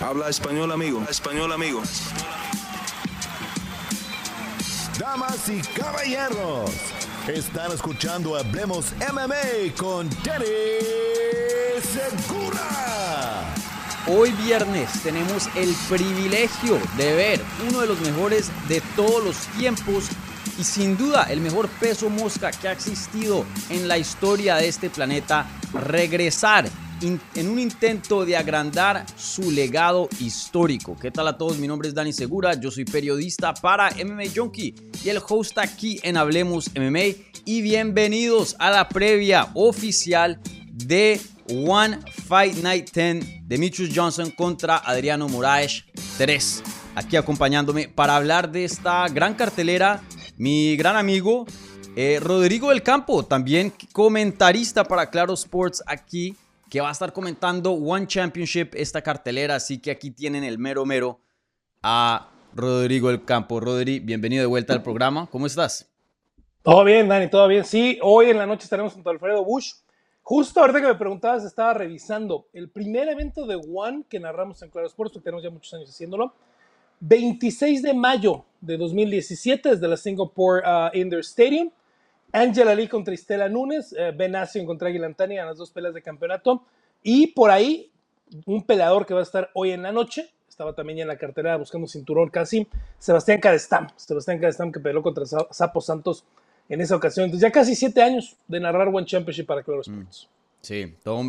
Habla español, amigo. Español, amigo. Damas y caballeros, están escuchando Hablemos MMA con Danny Segura. Hoy viernes tenemos el privilegio de ver uno de los mejores de todos los tiempos y sin duda el mejor peso mosca que ha existido en la historia de este planeta regresar en un intento de agrandar su legado histórico. ¿Qué tal a todos? Mi nombre es Dani Segura, yo soy periodista para MMA Junkie y el host aquí en Hablemos MMA y bienvenidos a la previa oficial de One Fight Night 10 Demetrius Johnson contra Adriano Moraes 3. Aquí acompañándome para hablar de esta gran cartelera, mi gran amigo eh, Rodrigo del Campo, también comentarista para Claro Sports aquí que va a estar comentando One Championship, esta cartelera. Así que aquí tienen el mero mero a Rodrigo del Campo. Rodri, bienvenido de vuelta al programa. ¿Cómo estás? Todo bien, Dani, todo bien. Sí, hoy en la noche estaremos junto a Alfredo Bush. Justo ahorita que me preguntabas, estaba revisando el primer evento de One que narramos en Claro Sports, porque tenemos ya muchos años haciéndolo. 26 de mayo de 2017 desde la Singapore uh, Indoor Stadium. Angela Lee contra Estela Núñez, eh, Ben Askren contra Aguilantani en las dos peleas de campeonato. Y por ahí, un peleador que va a estar hoy en la noche, estaba también en la cartera buscando cinturón casi, Sebastián Cadestam. Sebastián Cadestam que peleó contra Sapo Santos en esa ocasión. Entonces, ya casi siete años de narrar One Championship para Claro mm. Sports. Sí, todo un,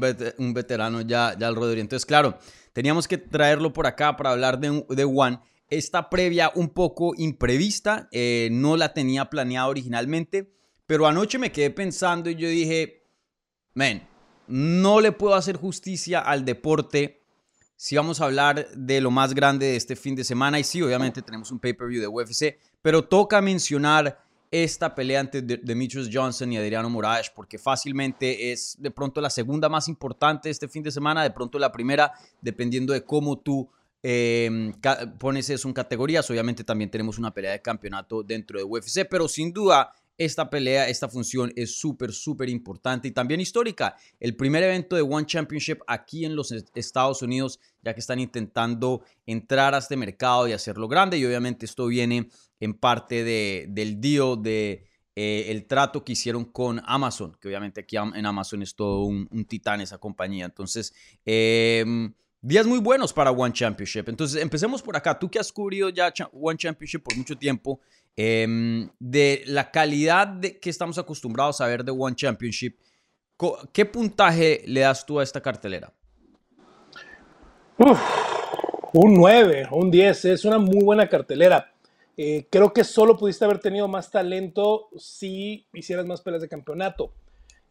veterano ya, ya al Rodri. Entonces, claro, teníamos que traerlo por acá para hablar de, de One. Esta previa un poco imprevista, eh, no la tenía planeada originalmente pero anoche me quedé pensando y yo dije, men, no le puedo hacer justicia al deporte si vamos a hablar de lo más grande de este fin de semana. Y sí, obviamente tenemos un pay-per-view de UFC, pero toca mencionar esta pelea entre Demetrius Johnson y Adriano Moraes, porque fácilmente es de pronto la segunda más importante este fin de semana, de pronto la primera, dependiendo de cómo tú em, pones eso en categorías. Obviamente también tenemos una pelea de campeonato dentro de UFC, pero sin duda esta pelea, esta función es súper, súper importante y también histórica. El primer evento de One Championship aquí en los Estados Unidos, ya que están intentando entrar a este mercado y hacerlo grande. Y obviamente esto viene en parte de, del deal, de eh, el trato que hicieron con Amazon, que obviamente aquí en Amazon es todo un, titán esa compañía. Entonces, em, días muy buenos para One Championship. Entonces, empecemos por acá. Tú que has cubrido ya One Championship por mucho tiempo, Em, de la calidad de, que estamos acostumbrados a ver de One Championship, ¿qué puntaje le das tú a esta cartelera? un 9, un 10, es una muy buena cartelera. Eh, creo que solo pudiste haber tenido más talento si hicieras más peleas de campeonato.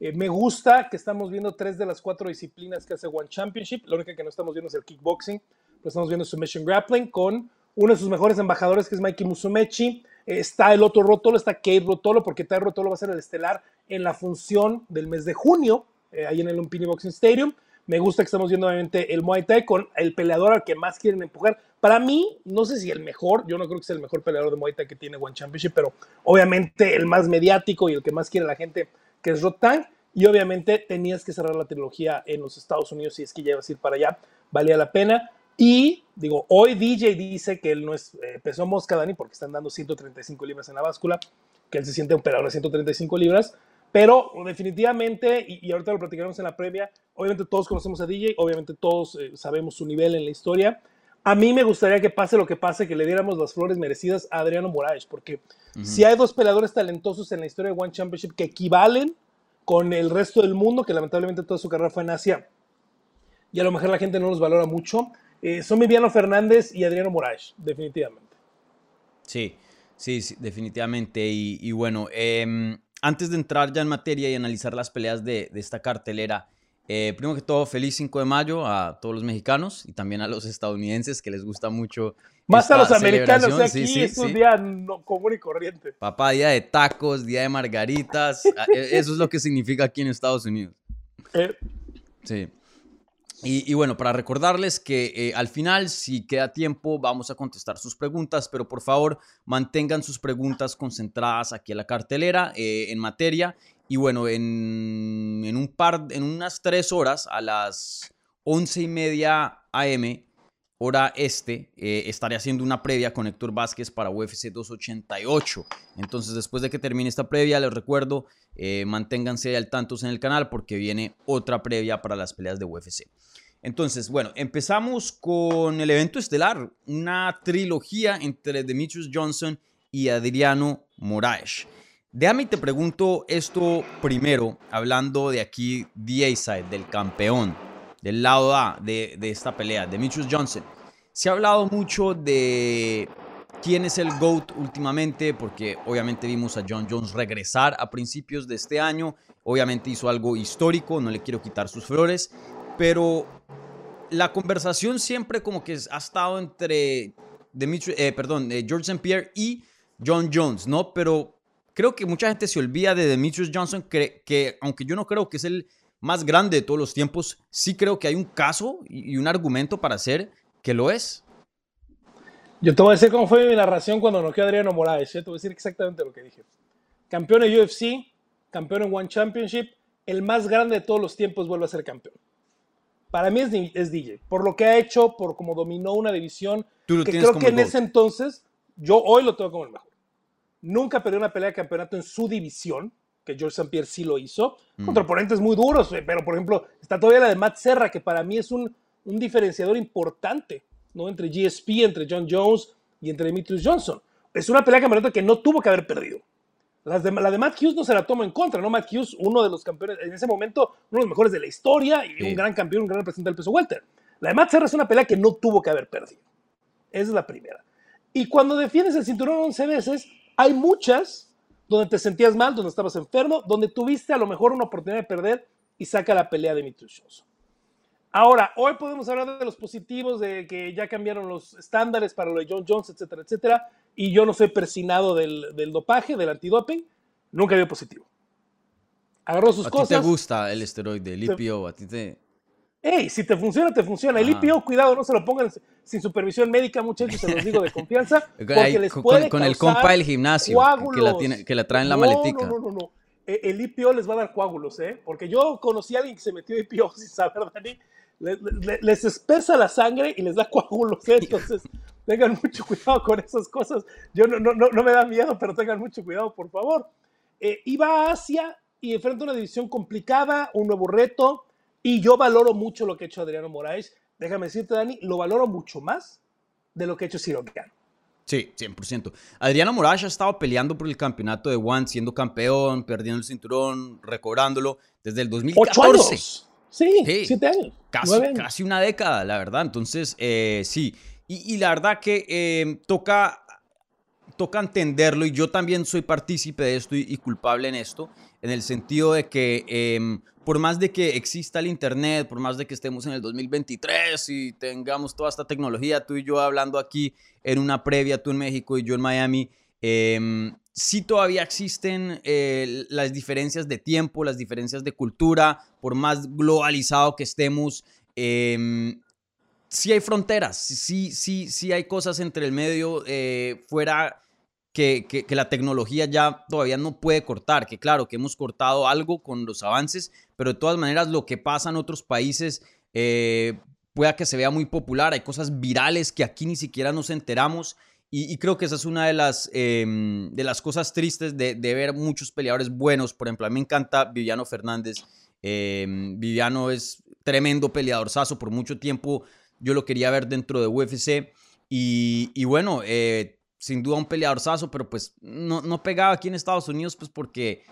Eh, me gusta que estamos viendo tres de las cuatro disciplinas que hace One Championship. La única que no estamos viendo es el kickboxing, pero estamos viendo submission grappling con uno de sus mejores embajadores que es Mikey Musumechi está el otro Rotolo, está Kate Rotolo, porque Tai Rotolo va a ser el estelar en la función del mes de junio, eh, ahí en el Lumpini Boxing Stadium. Me gusta que estamos viendo obviamente el Muay Thai con el peleador al que más quieren empujar. Para mí, no sé si el mejor, yo no creo que sea el mejor peleador de Muay Thai que tiene One Championship, pero obviamente el más mediático y el que más quiere la gente, que es Rotang. Y obviamente tenías que cerrar la trilogía en los Estados Unidos si es que ya ibas a ir para allá, valía la pena. Y digo, hoy DJ dice que él no es eh, peso mosca, Dani, porque están dando 135 libras en la báscula, que él se siente un peleador de 135 libras. Pero definitivamente, y, ahorita lo platicaremos en la previa, obviamente todos conocemos a DJ, obviamente todos eh, sabemos su nivel en la historia. A mí me gustaría que pase lo que pase, que le diéramos las flores merecidas a Adriano Moraes, porque si hay dos peleadores talentosos en la historia de One Championship que equivalen con el resto del mundo, que lamentablemente toda su carrera fue en Asia, y a lo mejor la gente no los valora mucho, eh, son Viviano Fernández y Adriano Moraes, definitivamente. Sí, sí, definitivamente. Y, bueno, em, antes de entrar ya en materia y analizar las peleas de, esta cartelera, eh, primero que todo, feliz 5 de mayo a todos los mexicanos y también a los estadounidenses que les gusta mucho. Más a los americanos, aquí es un día común y corriente. Papá, día de tacos, día de margaritas, e, eso es lo que significa aquí en Estados Unidos. Eh, sí. Y, bueno, para recordarles que eh, al final, si queda tiempo, vamos a contestar sus preguntas, pero por favor mantengan sus preguntas concentradas aquí en la cartelera, eh, en materia. Y bueno, en, un par, en unas tres horas, a las once y media AM, hora este, eh, estaré haciendo una previa con Héctor Vázquez para UFC 288. Entonces, después de que termine esta previa, les recuerdo, manténganse al tanto en el canal porque viene otra previa para las peleas de UFC. Entonces, bueno, empezamos con el evento estelar, una trilogía entre Demetrius Johnson y Adriano Moraes. Déjame te pregunto esto primero, hablando de aquí, the A-side, del campeón, del lado A de, de esta pelea, Demetrius Johnson. Se ha hablado mucho de quién es el GOAT últimamente, porque obviamente vimos a John Jones regresar a principios de este año. Obviamente hizo algo histórico, no le quiero quitar sus flores, pero la conversación siempre como que ha estado entre Dimitri, eh, perdón, eh, George St. Pierre y John Jones, ¿no? Pero creo que mucha gente se olvida de Demetrius Johnson, que, que aunque yo no creo que es el más grande de todos los tiempos, sí creo que hay un caso y, un argumento para hacer que lo es. Yo te voy a decir cómo fue mi narración cuando no quedó Adriano Moraes. ¿eh? Te voy a decir exactamente lo que dije. Campeón en UFC, campeón en One Championship, el más grande de todos los tiempos vuelve a ser campeón. Para mí es, DJ, por lo que ha hecho, por cómo dominó una división, que creo que en ese entonces, yo hoy lo tengo como el mejor. Nunca perdió una pelea de campeonato en su división, que George St. Pierre sí lo hizo, mm. contra oponentes muy duros, eh, pero por ejemplo, está todavía la de Matt Serra, que para mí es un, un diferenciador importante, ¿no? Entre GSP, entre John Jones y entre Demetrius Johnson. Es una pelea de campeonato que no tuvo que haber perdido la de Matt Hughes no se la toma en contra, ¿no? Matt Hughes, uno de los campeones, en ese momento, uno de los mejores de la historia y un gran campeón, un gran representante del peso welter. La de Matt Serra es una pelea que no tuvo que haber perdido. Esa es la primera. Y cuando defiendes el cinturón 11 veces, hay muchas donde te sentías mal, donde estabas enfermo, donde tuviste a lo mejor una oportunidad de perder y saca la pelea de Mitrius Johnson. Ahora, hoy podemos hablar de los positivos, de que ya cambiaron los estándares para lo de John Jones, etcétera, etcétera y yo no soy persinado del, del dopaje, del antidoping, nunca dio positivo. Agarró sus cosas. ¿A ti te gusta el esteroide, el IPO? ¿A ti te...? Ey, si te funciona, te funciona. El IPO, cuidado, no se lo pongan sin supervisión médica, muchachos, se los digo de confianza. Porque les puede con, el compa del gimnasio, que la, tiene, que la trae en la maletica. No, no, no, no. E, el IPO les va a dar coágulos, ¿eh? Porque yo conocí a alguien que se metió IPO, sin saber, Dani. Les, espesa la sangre y les da coágulos, ¿eh? Entonces, tengan mucho cuidado con esas cosas. Yo no, no, no, me da miedo, pero tengan mucho cuidado, por favor. Eh, iba a Asia y enfrenta una división complicada, un nuevo reto, y yo valoro mucho lo que ha hecho Adriano Moraes. Déjame decirte, Dani, lo valoro mucho más de lo que ha hecho Ciro Sí, 100%. Adriano Moraes ha estado peleando por el campeonato de One, siendo campeón, perdiendo el cinturón, recobrándolo desde el 2014. ¿Ocho años? Sí, siete años. Casi, casi una década, la verdad. Entonces, eh, sí. Y, la verdad que em, toca, toca entenderlo y yo también soy partícipe de esto y, culpable en esto, en el sentido de que em, por más de que exista el Internet, por más de que estemos en el 2023 y tengamos toda esta tecnología, tú y yo hablando aquí en una previa, tú en México y yo en Miami, eh, sí todavía existen eh, las diferencias de tiempo, las diferencias de cultura, por más globalizado que estemos. Eh, sí hay fronteras, sí, sí, sí hay cosas entre el medio eh, fuera que, que, la tecnología ya todavía no puede cortar, que claro, que hemos cortado algo con los avances, pero de todas maneras lo que pasa en otros países eh, pueda que se vea muy popular, hay cosas virales que aquí ni siquiera nos enteramos. Y, creo que esa es una de las, em, de las cosas tristes de, de, ver muchos peleadores buenos. Por ejemplo, a mí me encanta Viviano Fernández. Em, Viviano es tremendo peleador sazo por mucho tiempo yo lo quería ver dentro de UFC. Y, bueno, eh, sin duda un peleador sazo, pero pues no, no, pegaba aquí en Estados Unidos, pues porque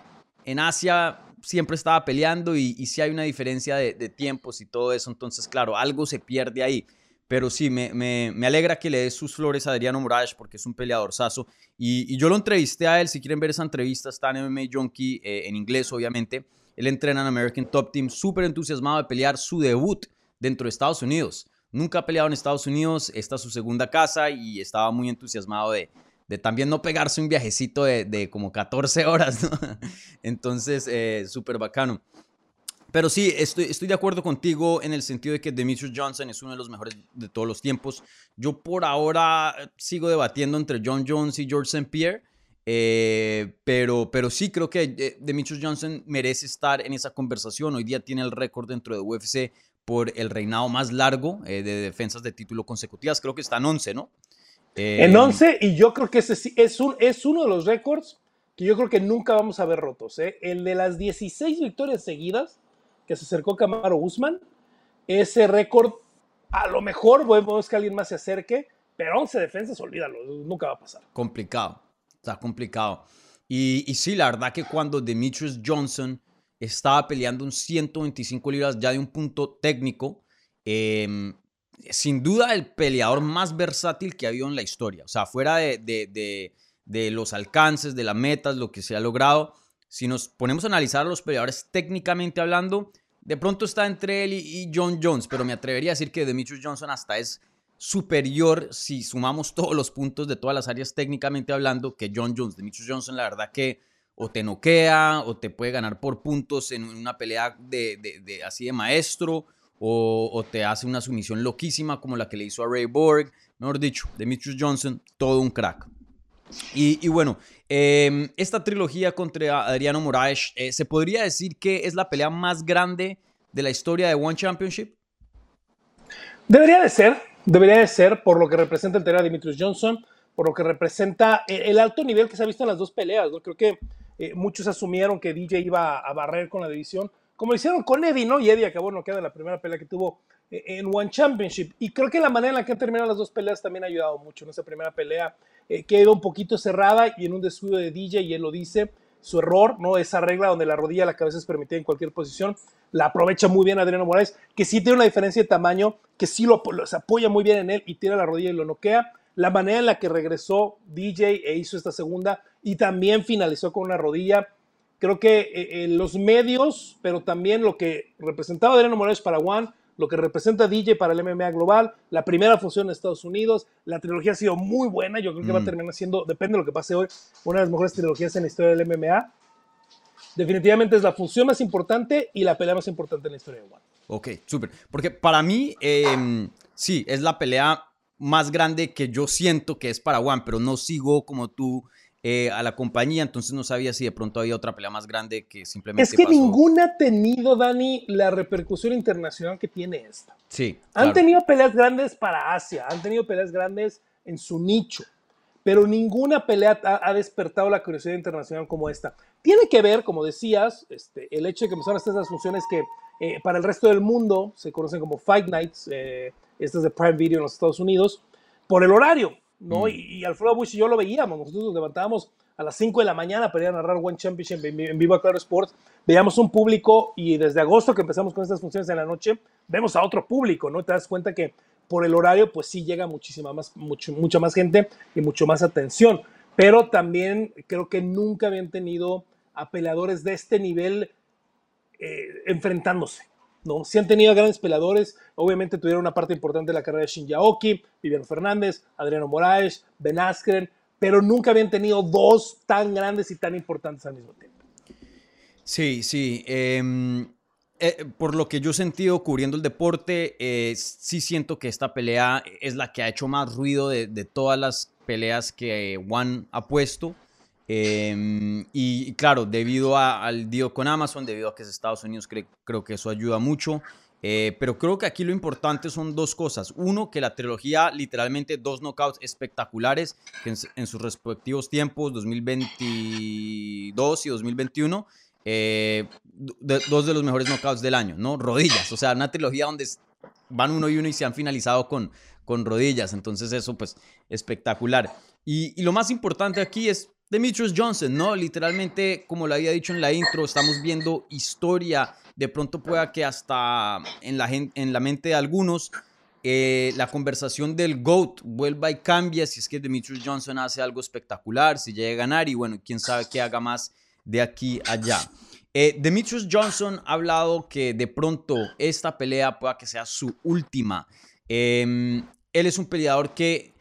en Asia siempre estaba peleando y, y sí hay una diferencia de, tiempos y todo eso. Entonces, claro, algo se pierde ahí. Pero sí, me, me, me alegra que le des sus flores a Adriano Moraes porque es un peleador sazo. Y, yo lo entrevisté a él. Si quieren ver esa entrevista, está en MMA Junkie, eh, en inglés, obviamente. Él entrena en American Top Team, súper entusiasmado de pelear su debut dentro de Estados Unidos. Nunca ha peleado en Estados Unidos, esta es su segunda casa y estaba muy entusiasmado de, de también no pegarse un viajecito de, de como 14 horas. Entonces, eh, súper bacano. Pero sí, estoy, estoy de acuerdo contigo en el sentido de que Demetrius Johnson es uno de los mejores de todos los tiempos. Yo por ahora sigo debatiendo entre John Jones y George St. Pierre. Eh, pero, pero sí creo que eh, Demetrius Johnson merece estar en esa conversación. Hoy día tiene el récord dentro de UFC por el reinado más largo eh, de defensas de título consecutivas. Creo que están 11, ¿no? en 11, y yo creo que ese sí es, un, es uno de los récords que yo creo que nunca vamos a ver rotos. ¿eh? El de las 16 victorias seguidas que se acercó Camaro Guzmán, ese récord, a lo mejor podemos que alguien más se acerque, pero 11 defensas, olvídalo, nunca va a pasar. Complicado, está complicado. Y, y sí, la verdad que cuando Demetrius Johnson estaba peleando un 125 libras ya de un punto técnico, em, sin duda el peleador más versátil que ha habido en la historia. O sea, fuera de, de, de, los alcances, de las metas, lo que se ha logrado, si nos ponemos a analizar a los peleadores técnicamente hablando, de pronto está entre él y, John Jones, pero me atrevería a decir que Demetrius Johnson hasta es superior si sumamos todos los puntos de todas las áreas técnicamente hablando que John Jones. Demetrius Johnson, la verdad que o te noquea o te puede ganar por puntos en una pelea de, así de maestro o, te hace una sumisión loquísima como la que le hizo a Ray Borg. Mejor dicho, Demetrius Johnson, todo un crack. Y, bueno, em, esta trilogía contra Adriano Moraes, eh, ¿se podría decir que es la pelea más grande de la historia de One Championship? Debería de ser, debería de ser por lo que representa el terreno de Demetrius Johnson, por lo que representa el, alto nivel que se ha visto en las dos peleas. Creo que eh, muchos asumieron que DJ iba a barrer con la división, como lo hicieron con Eddie, ¿no? Y Eddie acabó no queda en la primera pelea que tuvo en One Championship. Y creo que la manera en la que han terminado las dos peleas también ha ayudado mucho en esa primera pelea, eh, que ha ido un poquito cerrada y en un descuido de DJ, y él lo dice, su error, ¿no? Esa regla donde la rodilla la cabeza es permitida en cualquier posición, la aprovecha muy bien Adriano Morales, que sí tiene una diferencia de tamaño, que sí lo, se apoya muy bien en él y tira la rodilla y lo noquea. La manera en la que regresó DJ e hizo esta segunda y también finalizó con una rodilla. Creo que eh, eh, los medios, pero también lo que representaba Adriano Morales para One, lo que representa DJ para el MMA global, la primera función en Estados Unidos, la trilogía ha sido muy buena, yo creo que va a mm. terminar siendo, depende de lo que pase hoy, una de las mejores trilogías en la historia del MMA. Definitivamente es la función más importante y la pelea más importante en la historia de One. Ok, súper. Porque para mí, em, sí, es la pelea más grande que yo siento que es para One, pero no sigo como tú eh, a la compañía, entonces no sabía si de pronto había otra pelea más grande que simplemente. Es que ninguna ha tenido, Dani, la repercusión internacional que tiene esta. Sí. Han tenido peleas grandes para Asia, han tenido peleas grandes en su nicho, pero ninguna pelea ha, despertado la curiosidad internacional como esta. Tiene que ver, como decías, este, el hecho de que empezaron esas funciones que eh, para el resto del mundo se conocen como Fight Nights, eh, estas de Prime Video en los Estados Unidos, por el horario. ¿No? Mm. Y, Alfredo Bush y yo lo veíamos, nosotros nos levantábamos a las 5 de la mañana para ir a narrar One Championship en, vivo a Claro Sports, veíamos un público y desde agosto que empezamos con estas funciones en la noche, vemos a otro público, ¿no? Te das cuenta que por el horario, pues sí llega muchísima más, mucho, mucha más gente y mucho más atención, pero también creo que nunca habían tenido a peleadores de este nivel eh, enfrentándose. ¿No? Sí han tenido grandes peleadores, obviamente tuvieron una parte importante de la carrera de Shin Yaoki, Viviano Fernández, Adriano Moraes, Ben Askren, pero nunca habían tenido dos tan grandes y tan importantes al mismo tiempo. Sí, sí. Em, eh, por lo que yo he sentido cubriendo el deporte, eh, sí siento que esta pelea es la que ha hecho más ruido de todas las peleas que Juan ha puesto. Em, y, claro, debido al deal con Amazon, debido a que es Estados Unidos, creo que eso ayuda mucho. Eh, pero creo que aquí lo importante son dos cosas. Uno, que la trilogía, literalmente dos knockouts espectaculares en, sus respectivos tiempos, 2022 y 2021. Eh, dos de los mejores knockouts del año, ¿no? Rodillas, o sea, una trilogía donde van uno y uno y se han finalizado con, con rodillas. Entonces eso, pues, espectacular. Y, y lo más importante aquí es Demetrius Johnson, ¿no? Literalmente, como lo había dicho en la intro, estamos viendo historia. De pronto pueda que hasta en la, en la mente de algunos eh, la conversación del GOAT vuelva y cambie si es que Demetrius Johnson hace algo espectacular, si llega a ganar y bueno, quién sabe qué haga más de aquí allá. Eh, Demetrius Johnson ha hablado que de pronto esta pelea pueda que sea su última. Em, él es un peleador que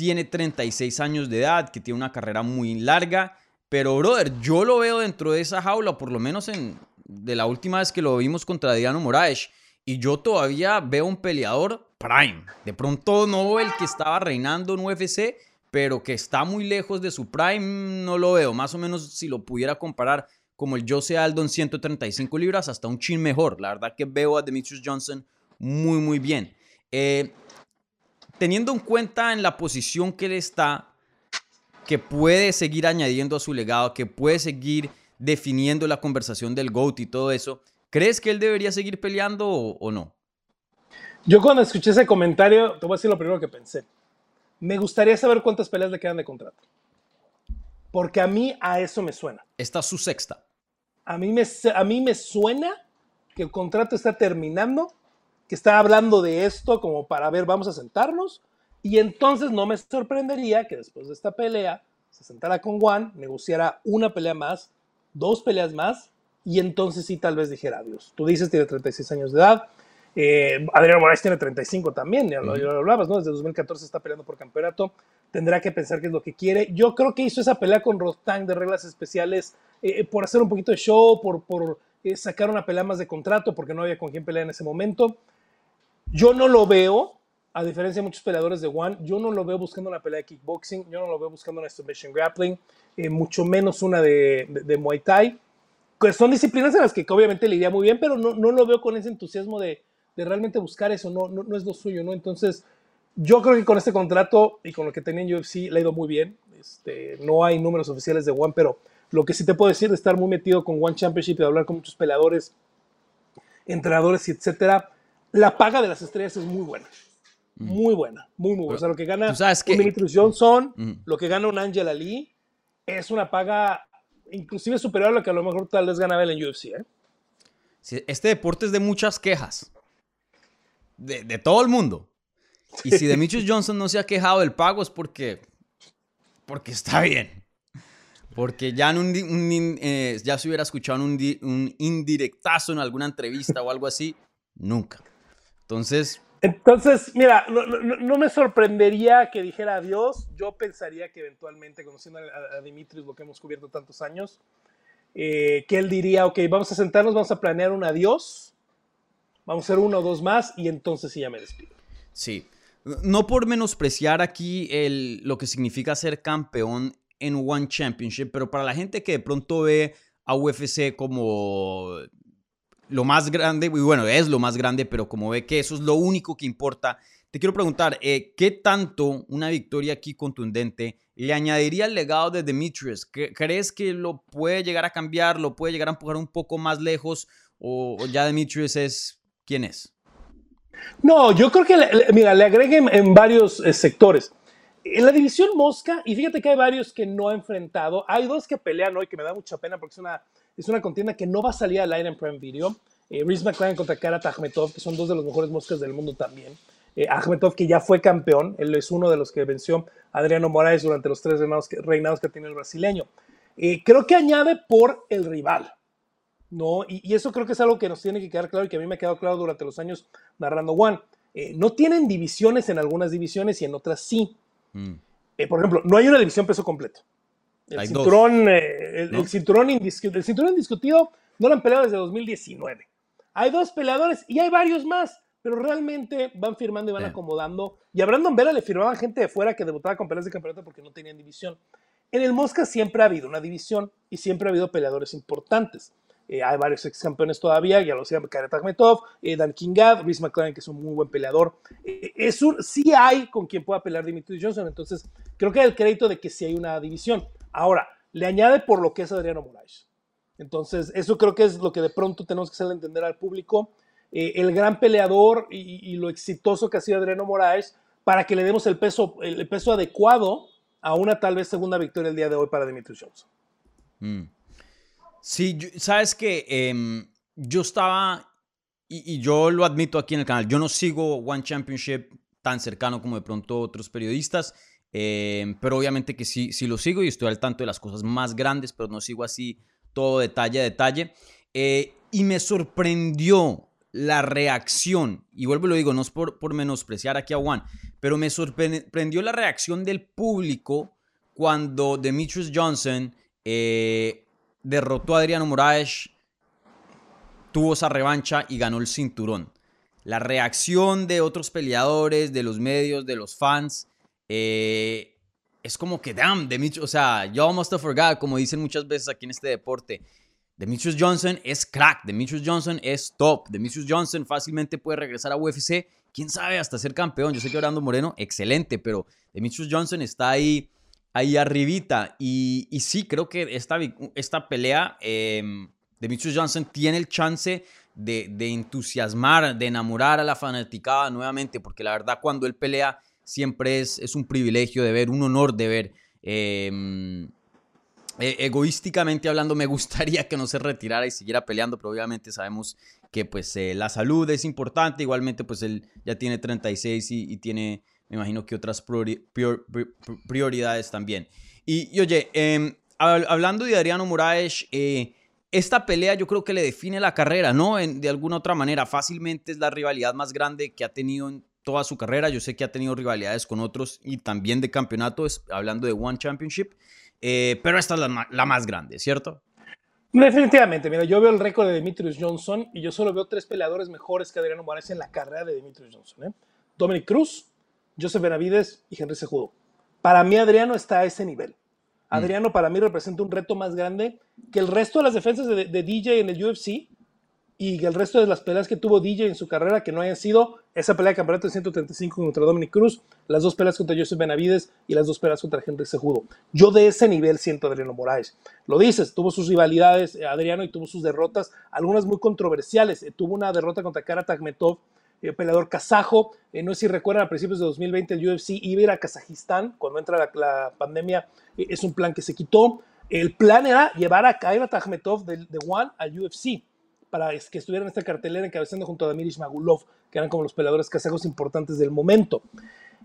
tiene 36 años de edad, que tiene una carrera muy larga, pero brother, yo lo veo dentro de esa jaula, por lo menos en, de la última vez que lo vimos contra Diano Moraes, y yo todavía veo un peleador prime. De pronto no el que estaba reinando en UFC, pero que está muy lejos de su prime, no lo veo. Más o menos si lo pudiera comparar como el Jose Aldo en 135 libras, hasta un chin mejor. La verdad que veo a Demetrius Johnson muy, muy bien. Eh, teniendo en cuenta en la posición que él está, que puede seguir añadiendo a su legado, que puede seguir definiendo la conversación del GOAT y todo eso, ¿crees que él debería seguir peleando o, o no? Yo cuando escuché ese comentario, te voy a decir lo primero que pensé. Me gustaría saber cuántas peleas le quedan de contrato. Porque a mí a eso me suena. Esta es su sexta. A mí me, a mí me suena que el contrato está terminando, que está hablando de esto como para ver, vamos a sentarnos. Y entonces no me sorprendería que después de esta pelea se sentara con Juan, negociara una pelea más, dos peleas más, y entonces sí tal vez dijera adiós. Tú dices, tiene 36 años de edad, eh, Adriano Moraes tiene 35 también, ya lo, lo, hablabas, ¿no? Desde 2014 está peleando por campeonato, tendrá que pensar qué es lo que quiere. Yo creo que hizo esa pelea con Rostang de reglas especiales eh, por hacer un poquito de show, por, por eh, sacar una pelea más de contrato, porque no había con quién pelear en ese momento. Yo no lo veo, a diferencia de muchos peleadores de One, yo no lo veo buscando una pelea de kickboxing, yo no lo veo buscando una submission grappling, eh, mucho menos una de, Muay Thai. Son disciplinas en las que obviamente le iría muy bien, pero no, no lo veo con ese entusiasmo de, realmente buscar eso, no, no, es lo suyo, ¿no? Entonces, yo creo que con este contrato y con lo que tenía en UFC le ha ido muy bien. Este, no hay números oficiales de One, pero lo que sí te puedo decir de estar muy metido con One Championship y de hablar con muchos peleadores, entrenadores etcétera, la paga de las estrellas es muy buena. Muy buena, muy, muy buena. O sea, lo que gana que... un Dimitrius Johnson, mm. lo que gana un Angela Lee, es una paga inclusive superior a lo que a lo mejor tal vez ganaba él en UFC. ¿eh? Sí, este deporte es de muchas quejas de, de todo el mundo. Y si Demetrius Johnson no se ha quejado del pago es porque, porque está bien. Porque ya, en un, un eh, ya se hubiera escuchado un, un, indirectazo en alguna entrevista o algo así, nunca. Entonces... Entonces, mira, no, no, no, me sorprendería que dijera adiós. Yo pensaría que eventualmente, conociendo a, a Dimitrios, lo que hemos cubierto tantos años, eh, que él diría, ok, vamos a sentarnos, vamos a planear un adiós Vamos a hacer uno o dos más y entonces sí ya me despido. Sí. No por menospreciar aquí el, lo que significa ser campeón en One Championship, pero para la gente que de pronto ve a UFC como lo más grande, y bueno, es lo más grande, pero como ve que eso es lo único que importa, te quiero preguntar, eh, ¿qué tanto una victoria aquí contundente le añadiría al legado de Demetrius? ¿Crees que lo puede llegar a cambiar, lo puede llegar a empujar un poco más lejos o, ya Demetrius es ¿Quién es? No, yo creo que, le, mira, le agreguen en varios eh, sectores. En la división Mosca, y fíjate que hay varios que no ha enfrentado, hay dos que pelean hoy, que me da mucha pena porque es una, es una contienda que no va a salir al aire en Prime Video. Eh, Reese McLaren contra Karat Akhmetov, que son dos de los mejores moscas del mundo también. Eh, que ya fue campeón, él es uno de los que venció a Adriano Moraes durante los tres reinados que, reinados que tiene el brasileño. Eh, creo que añade por el rival. ¿no? Y, y, eso creo que es algo que nos tiene que quedar claro y que a mí me ha quedado claro durante los años narrando One. Eh, no tienen divisiones en algunas divisiones y en otras sí. Mm. Eh, por ejemplo, no hay una división peso completo. El, cinturón, eh, el, ¿no? el, cinturón indiscutido, el cinturón indiscutido no lo han peleado desde 2019. Hay dos peleadores y hay varios más, pero realmente van firmando y van acomodando. Y a Brandon Vera le firmaban gente de fuera que debutaba con peleas de campeonato porque no tenían división. En el Mosca siempre ha habido una división y siempre ha habido peleadores importantes. Eh, hay varios ex campeones todavía, ya lo decía Karet Akhmetov, eh, Dan Kingad, Reese McLaren, que es un muy buen peleador. Eh, es un, sí hay con quien pueda pelear Dimitri Johnson, entonces creo que hay el crédito de que sí hay una división. Ahora, le añade por lo que es Adriano Moraes. Entonces, eso creo que es lo que de pronto tenemos que hacerle entender al público. Eh, el gran peleador y, lo exitoso que ha sido Adriano Moraes para que le demos el peso, el peso adecuado a una tal vez segunda victoria el día de hoy para Dimitri Johnson. Mm. Sí, sabes que eh, yo estaba, y, yo lo admito aquí en el canal, yo no sigo One Championship tan cercano como de pronto otros periodistas, eh, pero obviamente que sí, sí lo sigo y estoy al tanto de las cosas más grandes, pero no sigo así todo detalle a detalle. Eh, y me sorprendió la reacción, y vuelvo y lo digo, no es por, por menospreciar aquí a Juan, pero me sorprendió la reacción del público cuando Demetrius Johnson eh, derrotó a Adriano Moraes, tuvo esa revancha y ganó el cinturón. La reacción de otros peleadores, de los medios, de los fans, eh, es como que, damn, Demetrius, o sea, yo have forgot, como dicen muchas veces aquí en este deporte. Demetrius Johnson es crack, Demetrius Johnson es top, Demetrius Johnson fácilmente puede regresar a UFC, quién sabe, hasta ser campeón. Yo sé que Orlando Moreno, excelente, pero Demetrius Johnson está ahí, ahí arribita. Y, sí, creo que esta, esta pelea, eh, Demetrius Johnson tiene el chance de, de, entusiasmar, de enamorar a la fanaticada nuevamente, porque la verdad cuando él pelea siempre es, es un privilegio de ver, un honor de ver. Eh, e, egoísticamente hablando, me gustaría que no se retirara y siguiera peleando, pero obviamente sabemos que pues eh, la salud es importante. Igualmente, pues él ya tiene 36 y, tiene, me imagino que otras prioridades también. Y, oye, em, hablando de Adriano Moraes, eh, esta pelea yo creo que le define la carrera, ¿no? de alguna otra manera, fácilmente es la rivalidad más grande que ha tenido en toda su carrera. Yo sé que ha tenido rivalidades con otros y también de campeonatos, hablando de One Championship. Eh, pero esta es la, más grande, ¿cierto? Definitivamente, mira, yo veo el récord de Demetrius Johnson y yo solo veo tres peleadores mejores que Adriano Morales en la carrera de Demetrius Johnson. ¿eh? Dominic Cruz, Joseph Benavides y Henry Sejudo. Para mí Adriano está a ese nivel. Mm. Adriano para mí representa un reto más grande que el resto de las defensas de, de DJ en el UFC y el resto de las peleas que tuvo DJ en su carrera que no hayan sido esa pelea de campeonato de 135 contra Dominic Cruz, las dos peleas contra Joseph Benavides y las dos peleas contra Henry Sejudo. Yo de ese nivel siento a Adriano Moraes. Lo dices, tuvo sus rivalidades eh, Adriano y tuvo sus derrotas, algunas muy controversiales. Eh, tuvo una derrota contra Kara Tagmetov, eh, peleador kazajo. no sé si recuerdan, a principios de 2020 el UFC iba a ir a Kazajistán cuando entra la, pandemia. es un plan que se quitó. El plan era llevar a Kaira Tagmetov de, de One al UFC para que estuviera en esta cartelera encabezando junto a Damir Ismagulov, que eran como los peleadores kazajos importantes del momento.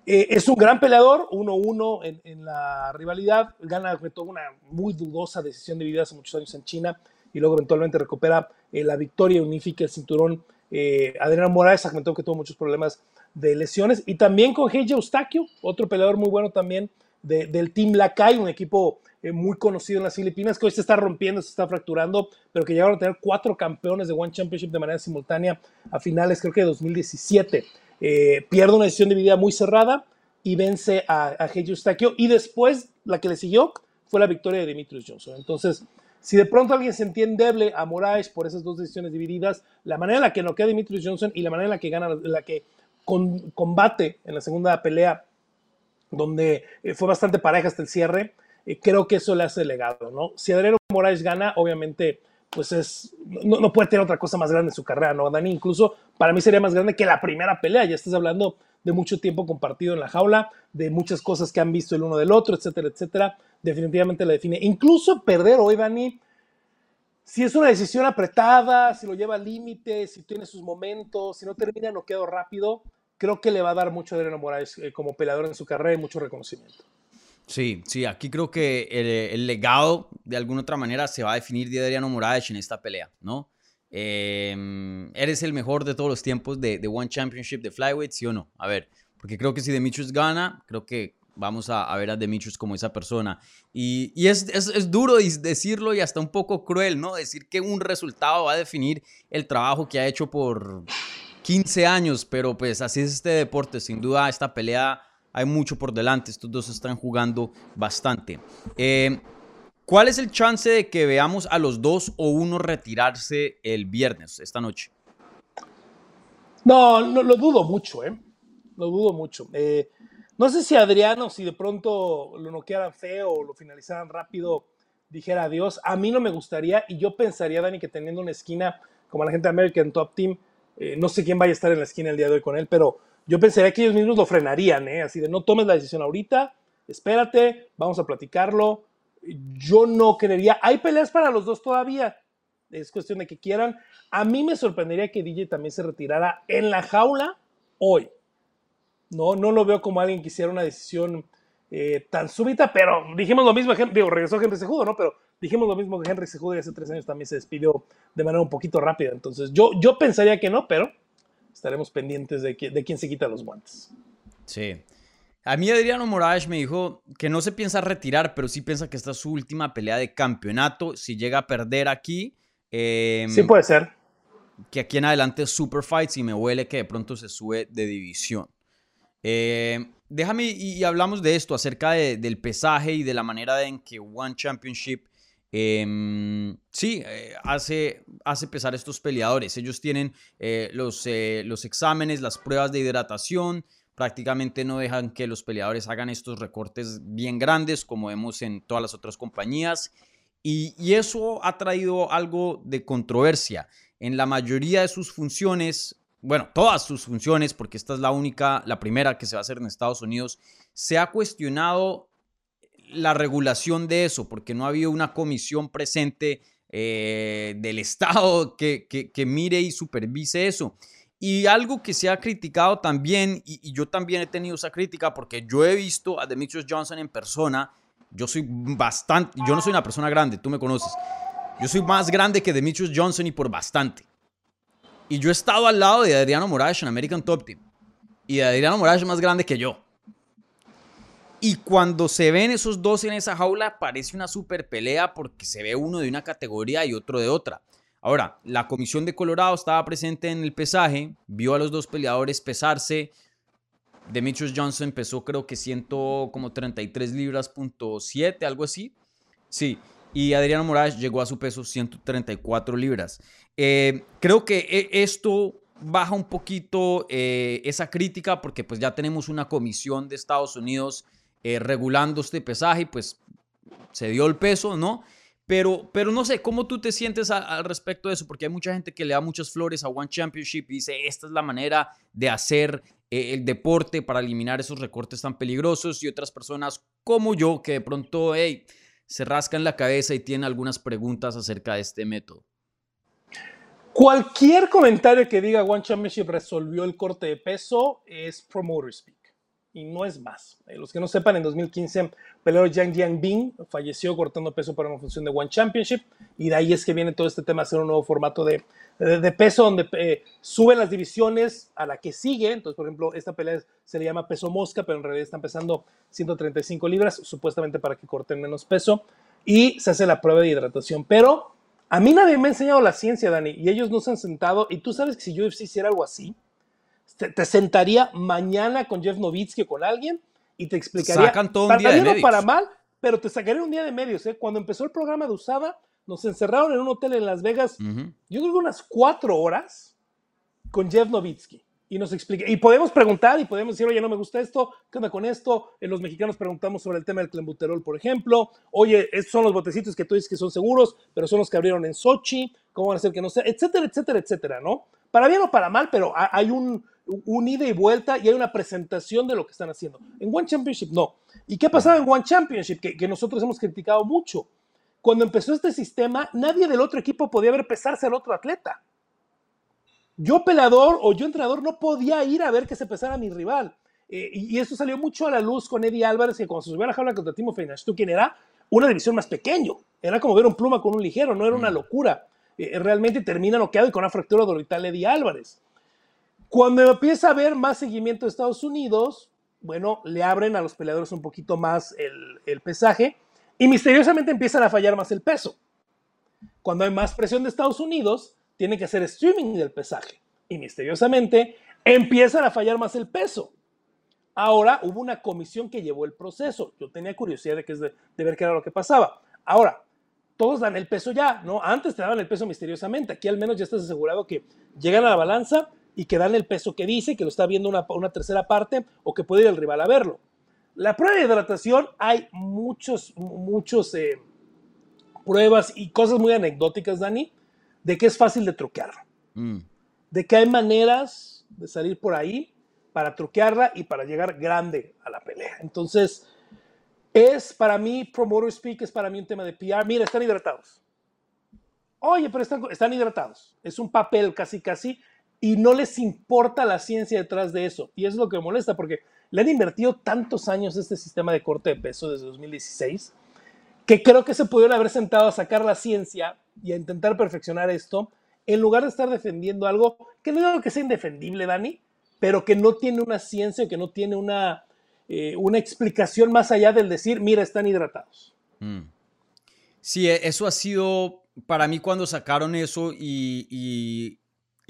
Eh, es un gran peleador, 1-1 en, la rivalidad, gana toda una muy dudosa decisión de vida hace muchos años en China y luego eventualmente recupera eh, la victoria y unifica el cinturón. Eh, Adrián Moraes comentó que tuvo muchos problemas de lesiones y también con Heiji Eustaquio, otro peleador muy bueno también del Team Lakai, un equipo eh, muy conocido en las Filipinas, que hoy se está rompiendo, se está fracturando, pero que llegaron a tener cuatro campeones de One Championship de manera simultánea a finales, creo que de 2017. Eh, pierde una decisión de vida muy cerrada y vence a, a Heiji y después la que le siguió fue la victoria de Demetrius Johnson. Entonces, si de pronto alguien se entiende a Moraes por esas dos decisiones divididas, la manera en la que no queda Demetrius Johnson y la manera en la que gana, la que combate en la segunda pelea, donde eh, fue bastante pareja hasta el cierre, creo que eso le hace legado, ¿no? Si Adriano Moraes gana, obviamente, pues es, no, puede tener otra cosa más grande en su carrera, ¿no? Dani, incluso para mí sería más grande que la primera pelea, ya estás hablando de mucho tiempo compartido en la jaula, de muchas cosas que han visto el uno del otro, etcétera, etcétera, definitivamente la define. Incluso perder hoy, Dani, si es una decisión apretada, si lo lleva al límite, si tiene sus momentos, si no termina noqueado rápido, creo que le va a dar mucho a Adriano Moraes eh, como peleador en su carrera y mucho reconocimiento. Sí, sí, aquí creo que el, legado de alguna otra manera se va a definir de Adriano Moraes en esta pelea, ¿no? Em, ¿Eres el mejor de todos los tiempos de, One Championship de Flyweight, sí o no? A ver, porque creo que si Demetrius gana, creo que vamos a, ver a Demetrius como esa persona. Y, es, es, duro decirlo y hasta un poco cruel, ¿no? Decir que un resultado va a definir el trabajo que ha hecho por 15 años, pero pues así es este deporte. Sin duda, esta pelea hay mucho por delante. Estos dos están jugando bastante. Eh, ¿Cuál es el chance de que veamos a los dos o uno retirarse el viernes, esta noche? No, no lo dudo mucho, ¿eh? Lo dudo mucho. Eh, no sé si Adriano, si de pronto lo noquearan feo o lo finalizaran rápido, dijera adiós. A mí no me gustaría y yo pensaría, Dani, que teniendo una esquina como la gente de American Top Team, eh, no sé quién vaya a estar en la esquina el día de hoy con él, pero yo pensaría que ellos mismos lo frenarían, ¿eh? así de no tomes la decisión ahorita, espérate, vamos a platicarlo. Yo no creería, hay peleas para los dos todavía, es cuestión de que quieran. A mí me sorprendería que DJ también se retirara en la jaula hoy. No, no lo veo como alguien que hiciera una decisión eh, tan súbita, pero dijimos lo mismo, digo, regresó Henry Sejudo, ¿no? Pero dijimos lo mismo que Henry Sejudo y hace tres años también se despidió de manera un poquito rápida. Entonces, yo, yo pensaría que no, pero estaremos pendientes de, de quién se quita los guantes. Sí. A mí Adriano Moraes me dijo que no se piensa retirar, pero sí piensa que esta es su última pelea de campeonato. Si llega a perder aquí... Em, sí puede ser. Que aquí en adelante es Super Fights y me huele que de pronto se sube de división. Em, déjame y, hablamos de esto, acerca del pesaje y de la manera en que One Championship Em, sí, eh, hace, hace pesar estos peleadores. Ellos tienen eh, los, eh, los exámenes, las pruebas de hidratación. Prácticamente no dejan que los peleadores hagan estos recortes bien grandes como vemos en todas las otras compañías. Y, y eso ha traído algo de controversia. En la mayoría de sus funciones, bueno, todas sus funciones, porque esta es la única, la primera que se va a hacer en Estados Unidos, se ha cuestionado la regulación de eso, porque no ha habido una comisión presente eh, del Estado que, que, mire y supervise eso. Y algo que se ha criticado también, y, yo también he tenido esa crítica, porque yo he visto a Demetrius Johnson en persona, yo soy bastante, yo no soy una persona grande, tú me conoces, yo soy más grande que Demetrius Johnson y por bastante. Y yo he estado al lado de Adriano Moraes en American Top Team. Y Adriano Moraes es más grande que yo. Y cuando se ven esos dos en esa jaula, parece una super pelea porque se ve uno de una categoría y otro de otra. Ahora, la comisión de Colorado estaba presente en el pesaje, vio a los dos peleadores pesarse. Demetrius Johnson pesó creo que 100 como 33 libras punto 7, algo así. Sí, y Adriano Moraes llegó a su peso 134 libras. Eh, creo que e, esto baja un poquito eh, esa crítica porque pues ya tenemos una comisión de Estados Unidos eh, regulando este pesaje pues se dio el peso, ¿no? Pero, pero no sé, ¿cómo tú te sientes al respecto de eso? Porque hay mucha gente que le da muchas flores a One Championship y dice, esta es la manera de hacer eh, el deporte para eliminar esos recortes tan peligrosos y otras personas como yo que de pronto, hey, se rascan la cabeza y tienen algunas preguntas acerca de este método. Cualquier comentario que diga One Championship resolvió el corte de peso es promoter speak y no es más. Eh, los que no sepan, en 2015 peleó Yang Jianbing falleció cortando peso para una función de One Championship y de ahí es que viene todo este tema de hacer un nuevo formato de, de, peso donde eh, suben las divisiones a la que sigue. Entonces, por ejemplo, esta pelea se le llama peso mosca, pero en realidad están pesando 135 libras, supuestamente para que corten menos peso y se hace la prueba de hidratación. Pero a mí nadie me ha enseñado la ciencia, Dani, y ellos no se han sentado. Y tú sabes que si UFC hiciera algo así, te, sentaría mañana con Jeff Novitsky o con alguien y te explicaría. Sacan todo un día de medios. para mal, pero te sacaría un día de medios. ¿eh? Cuando empezó el programa de Usada, nos encerraron en un hotel en Las Vegas, yo creo que unas cuatro horas con Jeff Novitsky. Y nos explica, y podemos preguntar y podemos decir, oye, no me gusta esto, ¿qué onda con esto? En los mexicanos preguntamos sobre el tema del clenbuterol, por ejemplo. Oye, estos son los botecitos que tú dices que son seguros, pero son los que abrieron en Sochi, ¿cómo van a ser que no sea? Etcétera, etcétera, etcétera, ¿no? Para bien o para mal, pero hay un, un ida y vuelta y hay una presentación de lo que están haciendo. En One Championship no. ¿Y qué pasaba en One Championship? Que, nosotros hemos criticado mucho. Cuando empezó este sistema, nadie del otro equipo podía ver pesarse al otro atleta. Yo peleador o yo entrenador no podía ir a ver que se pesara mi rival. Eh, y, eso salió mucho a la luz con Eddie Álvarez, que cuando se subió a la jaula contra Timo ¿tú quién era? Una división más pequeño. Era como ver un pluma con un ligero, no era una mm. locura. Eh, realmente termina noqueado y con una fractura de orbital Eddie Álvarez. Cuando empieza a haber más seguimiento de Estados Unidos, bueno, le abren a los peleadores un poquito más el, pesaje y misteriosamente empiezan a fallar más el peso. Cuando hay más presión de Estados Unidos, tienen que hacer streaming del pesaje y misteriosamente empiezan a fallar más el peso. Ahora hubo una comisión que llevó el proceso. Yo tenía curiosidad de, que de, de ver qué era lo que pasaba. Ahora, todos dan el peso ya, ¿no? Antes te daban el peso misteriosamente. Aquí al menos ya estás asegurado que llegan a la balanza y que dan el peso que dice, que lo está viendo una, una tercera parte o que puede ir el rival a verlo. La prueba de hidratación hay muchos, muchos eh, pruebas y cosas muy anecdóticas, Dani, de que es fácil de truquearla. Mm. De que hay maneras de salir por ahí para truquearla y para llegar grande a la pelea. Entonces, es para mí, Promoter Speak es para mí un tema de PR. Mira, están hidratados. Oye, pero están, están hidratados. Es un papel casi, casi y no les importa la ciencia detrás de eso. Y es lo que me molesta, porque le han invertido tantos años este sistema de corte de peso desde 2016, que creo que se pudieron haber sentado a sacar la ciencia y a intentar perfeccionar esto, en lugar de estar defendiendo algo que no digo que sea indefendible, Dani, pero que no tiene una ciencia, que no tiene una, eh, una explicación más allá del decir, mira, están hidratados. Mm. Sí, e, eso ha sido para mí cuando sacaron eso y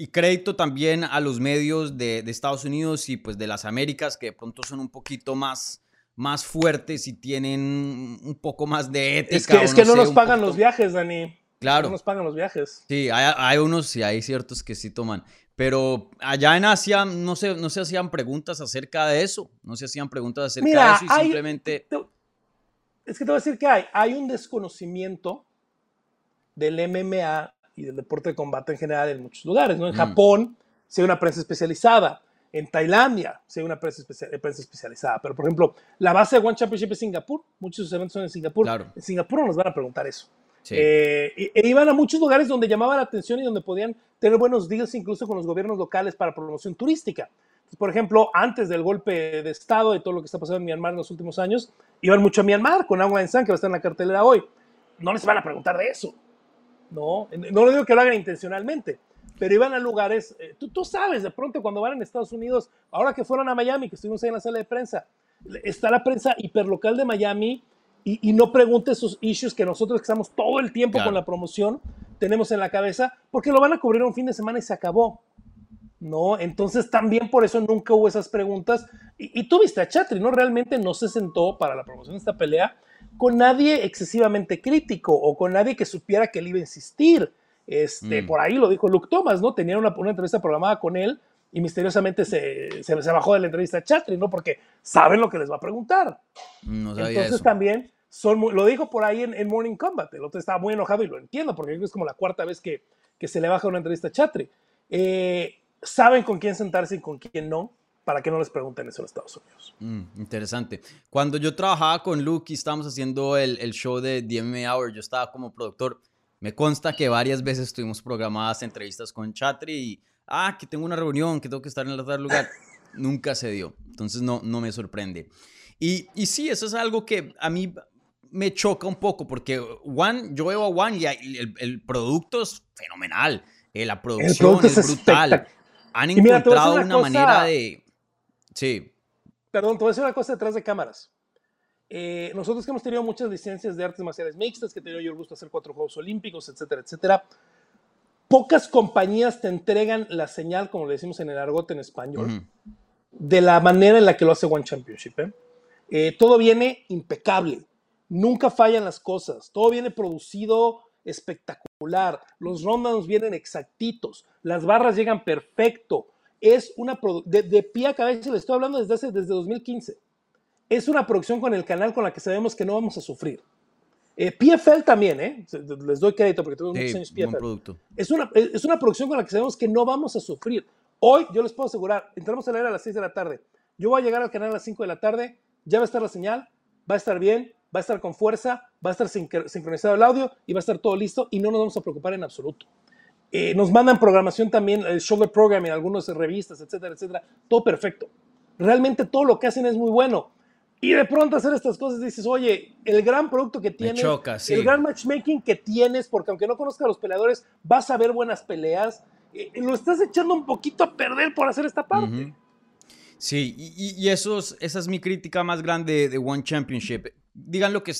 crédito también a los medios de, Estados Unidos y pues de las Américas que de pronto son un poquito más, más fuertes y tienen un poco más de ética. Es que, es que no, sé, nos pagan poquito- los viajes, Dani. Claro. No nos pagan los viajes. Sí, hay, hay unos y hay ciertos que sí toman. Pero allá en Asia no se, no se hacían preguntas acerca de eso. No se hacían preguntas acerca Mira, de eso y hay- simplemente. Te- Es que te voy a decir que hay. Hay un desconocimiento del MMA y del deporte de combate en general en muchos lugares, ¿no? En Mm. Japón sí hay una prensa especializada. En Tailandia sí hay una prensa, especia- eh, prensa especializada. Pero, por ejemplo, la base de One Championship es Singapur. Muchos de sus eventos son en Singapur. Claro. En Singapur no nos van a preguntar eso. Sí. Eh, e, e iban a muchos lugares donde llamaba la atención y donde podían tener buenos deals incluso con los gobiernos locales para promoción turística. Por ejemplo, antes del golpe de Estado y todo lo que está pasando en Myanmar en los últimos años, iban mucho a Myanmar con Aung San San, que va a estar en la cartelera hoy. No les van a preguntar de eso. No, no lo digo que lo hagan intencionalmente, pero iban a lugares, eh, tú, tú sabes, de pronto cuando van en Estados Unidos, ahora que fueron a Miami, que estuvimos ahí en la sala de prensa, está la prensa hiperlocal de Miami y, y no pregunte esos issues que nosotros que estamos todo el tiempo Claro. con la promoción tenemos en la cabeza, porque lo van a cubrir un fin de semana y se acabó. ¿no? Entonces también por eso nunca hubo esas preguntas. Y, y tú viste a Chatri, ¿no? Realmente no se sentó para la promoción de esta pelea con nadie excesivamente crítico o con nadie que supiera que él iba a insistir. Este, Mm. Por ahí lo dijo Luke Thomas, ¿no? Tenía una, una entrevista programada con él y misteriosamente se, se, se bajó de la entrevista a Chatri, ¿no? Porque saben lo que les va a preguntar. No sabía Entonces eso. también son muy- lo dijo por ahí en, en Morning Combat, el otro estaba muy enojado y lo entiendo porque es como la cuarta vez que, que se le baja una entrevista a Chatri. Eh, saben con quién sentarse y con quién no, para que no les pregunten eso en Estados Unidos. Mm, interesante. Cuando yo trabajaba con Luke y estábamos haciendo el, el show de DMA Hour, yo estaba como productor. Me consta que varias veces tuvimos programadas entrevistas con Chatri y, ah, que tengo una reunión, que tengo que estar en el otro lugar. Nunca se dio. Entonces no, no me sorprende. Y, y sí, eso es algo que a mí me choca un poco porque One, yo veo a One y el, el producto es fenomenal. Eh, la producción producto es, es brutal. Han encontrado una una cosa. manera de... Sí. Perdón, te voy a decir una cosa detrás de cámaras. Eh, nosotros que hemos tenido muchas licencias de artes marciales mixtas, que he tenido yo el gusto de hacer cuatro Juegos Olímpicos, etcétera, etcétera, pocas compañías te entregan la señal, como le decimos en el argot en español, de la manera en la que lo hace One Championship. ¿eh? Eh, todo viene impecable, nunca fallan las cosas, todo viene producido espectacular, los rundowns vienen exactitos, las barras llegan perfecto, es una de, de pie a cabeza, le estoy hablando desde hace, desde 2015, es una producción con el canal con la que sabemos que no vamos a sufrir. Eh, PFL también, ¿eh? Les doy crédito porque tuve muchos Sí, años buen PFL. producto. Es una, es una producción con la que sabemos que no vamos a sufrir. Hoy, yo les puedo asegurar, entramos al aire a las 6 de la tarde. Yo voy a llegar al canal a las 5 de la tarde, ya va a estar la señal, va a estar bien, va a estar con fuerza, va a estar sincr- sincronizado el audio y va a estar todo listo y no nos vamos a preocupar en absoluto. Eh, nos mandan programación también, el shoulder programming, algunas revistas, etcétera, etcétera. Todo perfecto. Realmente todo lo que hacen es muy bueno. Y de pronto hacer estas cosas dices, oye, el gran producto que tienes, choca, sí. el gran matchmaking que tienes, porque aunque no conozcas a los peleadores, vas a ver buenas peleas. eh, lo estás echando un poquito a perder por hacer esta parte. Ujú. Sí, y, y- y eso es- esa es mi crítica más grande de One Championship. Digan lo que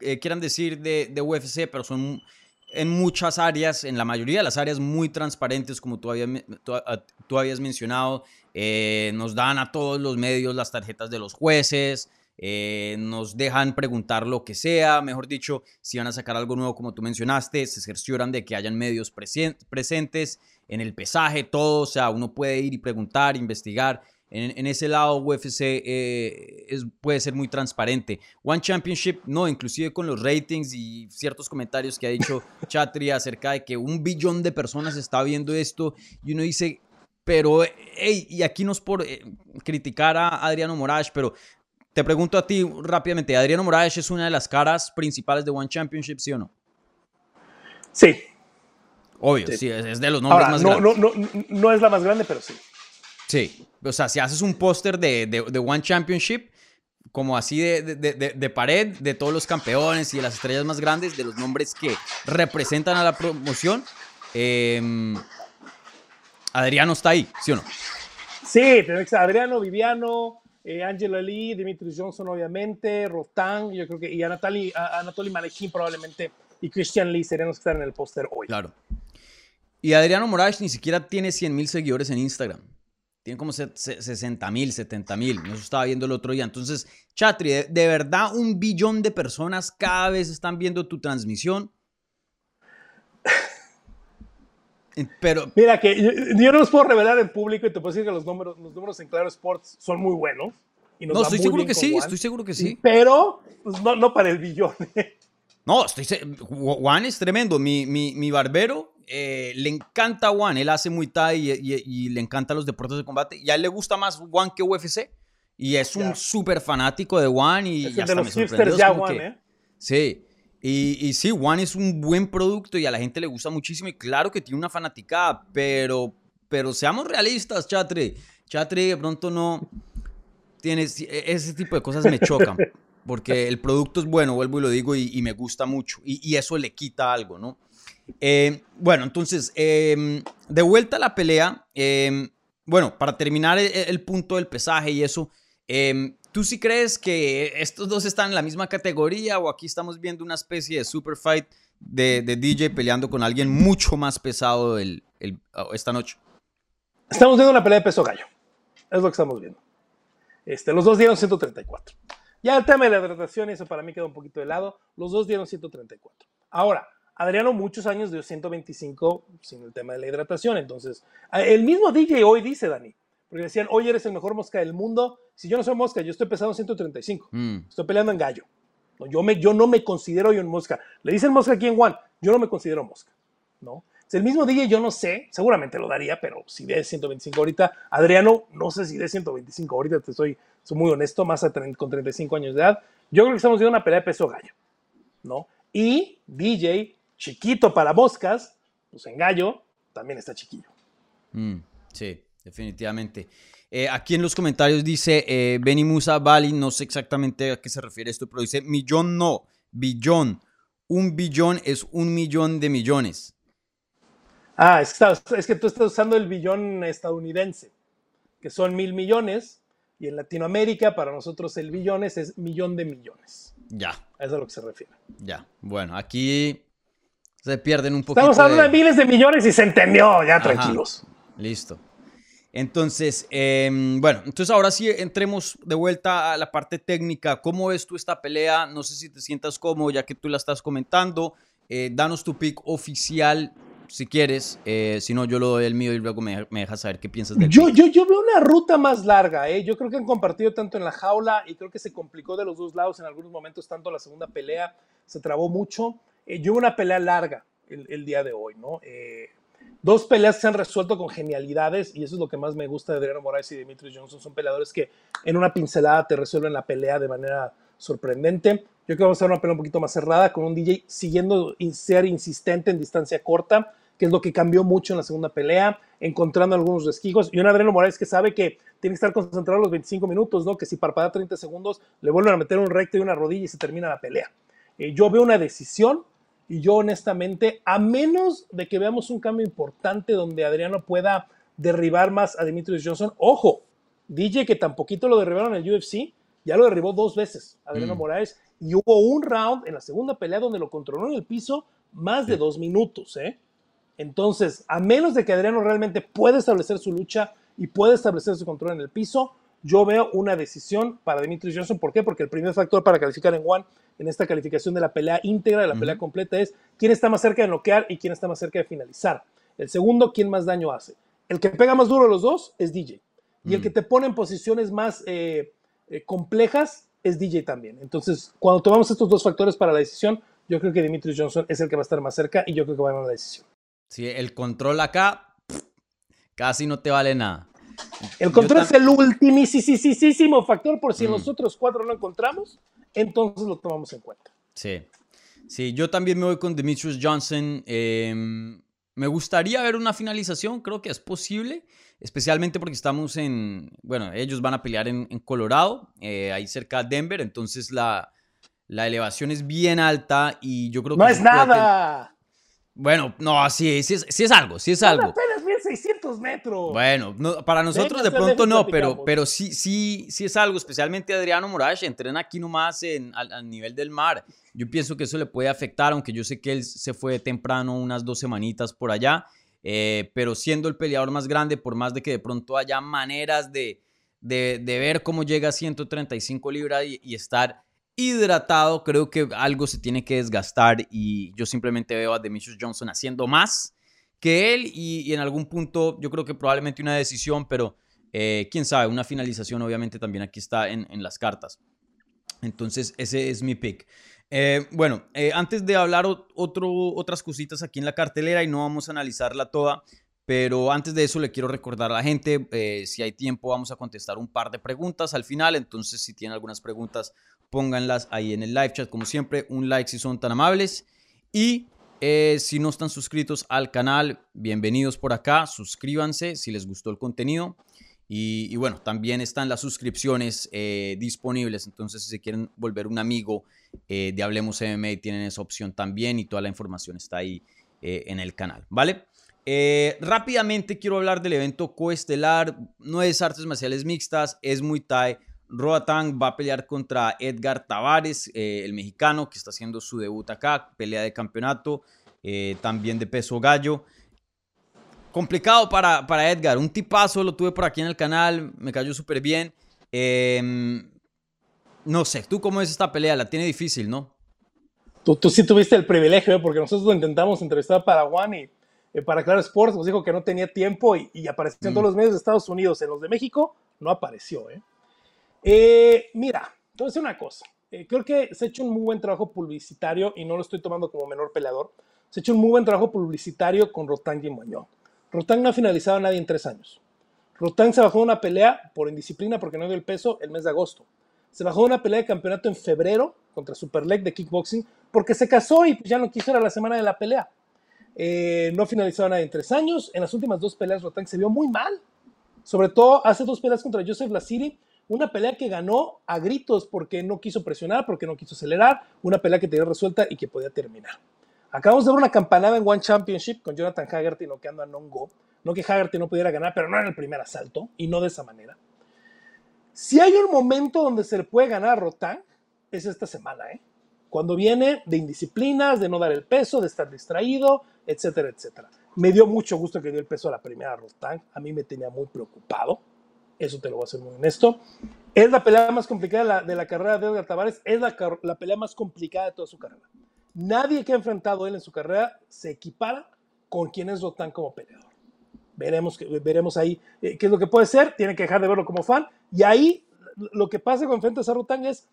eh, quieran decir de, de UFC, pero son en muchas áreas, en la mayoría de las áreas, muy transparentes, como tú, había- tú- a- tú habías mencionado. Eh, nos dan a todos los medios las tarjetas de los jueces, eh, nos dejan preguntar lo que sea, mejor dicho, si van a sacar algo nuevo, como tú mencionaste, se cercioran de que hayan medios presentes en el pesaje, todo, o sea, uno puede ir y preguntar, investigar. En, en ese lado, UFC eh, es- puede ser muy transparente. One Championship, no, inclusive con los ratings y ciertos comentarios que ha dicho Chatri acerca de que un billón de personas está viendo esto y uno dice, pero, hey, y aquí no es por eh, criticar a Adriano Moraes, pero te pregunto a ti rápidamente, ¿Adriano Moraes es una de las caras principales de One Championship, sí o no? Sí. Obvio, Sí. sí, es, es de los nombres Ahora, más no, grandes. no, no, no es la más grande, pero sí. Sí, o sea, si haces un póster de, de- de One Championship, como así de, de- pared, de todos los campeones y de las estrellas más grandes, de los nombres que representan a la promoción, em, Adriano está ahí, ¿sí o no? Sí, Adriano, Viviano, eh, Angela Lee, Dimitri Johnson, obviamente, Rotan, yo creo que, y Anatoly, Anatoly probablemente, y Christian Lee serían los que están en el póster hoy. Claro. Y Adriano Moraes ni siquiera tiene 100 mil seguidores en Instagram. Tiene como 60 mil, 70 mil. Eso estaba viendo el otro día. Entonces, Chatri, de, verdad un billón de personas cada vez están viendo tu transmisión. Pero, Mira, que yo, no los puedo revelar en público y te puedo decir que los números, los números en Claro Sports son muy buenos. no, estoy seguro que sí, estoy seguro que sí. Pero pues, no, no para el billón. no, estoy Juan es tremendo. Mi, mi, mi barbero eh, le encanta Juan. Él hace muy Thai y, le encanta los deportes de combate. Y a él le gusta más Juan que UFC. Y es un súper fanático de Juan y, hasta me sorprendió. Ya Juan, ¿eh? Sí. Y, sí, One es un buen producto y a la gente le gusta muchísimo y claro que tiene una fanaticada, pero, pero seamos realistas, Chatre. Chatre de pronto no tiene ese tipo de cosas me chocan porque el producto es bueno, vuelvo y lo digo, y, me gusta mucho y, eso le quita algo, ¿no? Eh, bueno, entonces, em, de vuelta a la pelea, em, bueno, para terminar el, el, punto del pesaje y eso, em, ¿Tú sí crees que estos dos están en la misma categoría o aquí estamos viendo una especie de super fight de, DJ peleando con alguien mucho más pesado el, esta noche? Estamos viendo una pelea de peso gallo. Es lo que estamos viendo. Este, los dos dieron 134. Ya el tema de la hidratación, eso para mí queda un poquito de lado. Los dos dieron 134. Ahora, Adriano muchos años dio 125 sin el tema de la hidratación. Entonces, el mismo DJ hoy dice, Dani, porque decían, oye, eres el mejor mosca del mundo. Si yo no soy mosca, yo estoy pesando 135. Mm. Estoy peleando en gallo. No, yo, me, yo no me considero yo en mosca. Le dicen mosca aquí en Juan. Yo no me considero mosca. ¿no? Es el mismo día, yo no sé, seguramente lo daría, pero si de 125 ahorita, Adriano, no sé si de 125 ahorita, te soy, soy muy honesto, más con 35 años de edad. Yo creo que estamos viendo una pelea de peso gallo, ¿no? Y DJ, chiquito para moscas, pues en gallo, también está chiquillo. Mm, sí definitivamente. Eh, aquí en los comentarios dice eh, Benny Musa Bali, no sé exactamente a qué se refiere esto, pero dice millón no, billón. Un billón es un millón de millones. Ah, es que, es que tú estás usando el billón estadounidense, que son mil millones, y en Latinoamérica para nosotros el billones es millón de millones. Ya. eso es a lo que se refiere. Ya. Bueno, aquí se pierden un poquito. Estamos hablando de... miles de millones y se entendió, ya tranquilos. Listo. Entonces, em, bueno, entonces ahora sí entremos de vuelta a la parte técnica. ¿Cómo ves tú esta pelea? No sé si te sientas cómodo ya que tú la estás comentando. Eh, danos tu pick oficial si quieres. Eh, si no, yo lo doy el mío y luego me, dejas saber qué piensas de yo, yo, yo veo una ruta más larga. ¿eh? Yo creo que han compartido tanto en la jaula y creo que se complicó de los dos lados en algunos momentos. Tanto la segunda pelea se trabó mucho. Eh, yo una pelea larga el, el día de hoy, ¿no? Dos peleas se han resuelto con genialidades y eso es lo que más me gusta de Adriano Moraes y Dimitri Johnson. Son peleadores que en una pincelada te resuelven la pelea de manera sorprendente. Yo creo que vamos a hacer una pelea un poquito más cerrada con un DJ siguiendo ser insistente en distancia corta, que es lo que cambió mucho en la segunda pelea, encontrando algunos resquijos. Y un Adriano Moraes que sabe que tiene que estar concentrado los 25 minutos, ¿no? Que si parpadea 30 segundos, le vuelven a meter un recto y una rodilla y se termina la pelea. Eh, yo veo una decisión y yo honestamente, a menos de que veamos un cambio importante donde Adriano pueda derribar más a Demetrius Johnson, ojo, DJ que tampoco lo derribaron en el UFC, ya lo derribó dos veces Adriano mm. Moraes y hubo un round en la segunda pelea donde lo controló en el piso más de dos minutos, ¿eh? Entonces, a menos de que Adriano realmente pueda establecer su lucha y pueda establecer su control en el piso, yo veo una decisión para Demetrius Johnson. ¿Por qué? Porque el primer factor para calificar en One, en esta calificación de la pelea íntegra, de la pelea completa, es quién está más cerca de noquear y quién está más cerca de finalizar. El segundo, quién más daño hace. El que pega más duro de los dos es DJ. Y el que te pone en posiciones más eh, eh, complejas es DJ también. Entonces, cuando tomamos estos dos factores para la decisión, yo creo que Demetrius Johnson es el que va a estar más cerca y yo creo que va a ganar la decisión. Sí, el control acá casi no te vale nada. El control es el ultimísimo factor por si nosotros cuatro lo encontramos, entonces lo tomamos en cuenta. Sí, sí, yo también me voy con Demetrius Johnson. Em, me gustaría ver una finalización, creo que es posible, especialmente porque estamos en, bueno, ellos van a pelear en, Colorado, eh, ahí cerca de Denver, entonces la, la elevación es bien alta y yo creo que... No es nada. Bueno, no, sí, sí es, sí es algo, sí es algo. Apenas 1600 metros. Bueno, para nosotros de pronto no, pero, pero sí, sí, sí es algo, especialmente Adriano Moraes, entrena aquí nomás en, al, nivel del mar. Yo pienso que eso le puede afectar, aunque yo sé que él se fue temprano unas dos semanitas por allá. eh, pero siendo el peleador más grande, por más de que de pronto haya maneras de, de, ver cómo llega a 135 libras y, estar hidratado, creo que algo se tiene que desgastar y yo simplemente veo a Demetrius Johnson haciendo más que él y, en algún punto yo creo que probablemente una decisión, pero eh, quién sabe, una finalización obviamente también aquí está en, en las cartas. Entonces ese es mi pick. Eh, bueno, eh, antes de hablar otro, otras cositas aquí en la cartelera y no vamos a analizarla toda, pero antes de eso le quiero recordar a la gente, eh, si hay tiempo vamos a contestar un par de preguntas al final, entonces si tienen algunas preguntas pónganlas ahí en el live chat, como siempre, un like si son tan amables y si no están suscritos al canal, bienvenidos por acá, suscríbanse si les gustó el contenido. Y, bueno, también están las suscripciones disponibles, entonces si se quieren volver un amigo eh, de Hablemos MMA tienen esa opción también y toda la información está ahí eh, en el canal, ¿vale? Eh, rápidamente quiero hablar del evento coestelar, no es artes marciales mixtas, es Muay Thai. Roatán va a pelear contra Edgar Tavares, el mexicano que está haciendo su debut acá, pelea de campeonato, también de peso gallo. Complicado para, para Edgar, un tipazo, lo tuve por aquí en el canal, me cayó súper bien. Eh, no sé, ¿tú cómo es esta pelea? La tiene difícil, ¿no? Tú, tú sí tuviste el privilegio, ¿eh? porque nosotros lo intentamos entrevistar para One y eh, para Claro Sports, nos dijo que no tenía tiempo y, apareció en todos mm. los medios de Estados Unidos. En los de México no apareció. ¿eh? Eh mira, decir una cosa. creo que se ha hecho un muy buen trabajo publicitario y no lo estoy tomando como menor peleador. Se ha hecho un muy buen trabajo publicitario con Rotang y Moñón. Rotang no ha finalizado a nadie en tres años. Rotang se bajó de una pelea por indisciplina porque no dio el peso el mes de agosto se bajó de una pelea de campeonato en febrero contra Super Leg de kickboxing porque se casó y ya no quiso ir a la semana de la pelea. Eh, no finalizó nada en tres años. En las últimas dos peleas, Rotang se vio muy mal. Sobre todo hace dos peleas contra Joseph Lasiri. Una pelea que ganó a gritos porque no quiso presionar, porque no quiso acelerar. Una pelea que tenía resuelta y que podía terminar. Acabamos de ver una campanada en One Championship con Jonathan Haggerty noqueando a Nongo. No que Haggerty no pudiera ganar, pero no en el primer asalto y no de esa manera. Si hay un momento donde se le puede ganar a Rotang, es esta semana, ¿eh? Cuando viene de indisciplinas, de no dar el peso, de estar distraído, etcétera, etcétera. Me dio mucho gusto que dio el peso a la primera Rotang. A mí me tenía muy preocupado. Eso te lo voy a ser muy honesto. Es la pelea más complicada de la, carrera de Edgar Tavares. Es la, la pelea más complicada de toda su carrera. Nadie que ha enfrentado él en su carrera se equipara con quien es Rotang como peleador. Veremos, veremos ahí eh, qué es lo que puede ser. Tiene que dejar de verlo como fan. Y ahí lo que pasa con Frente a Rotang es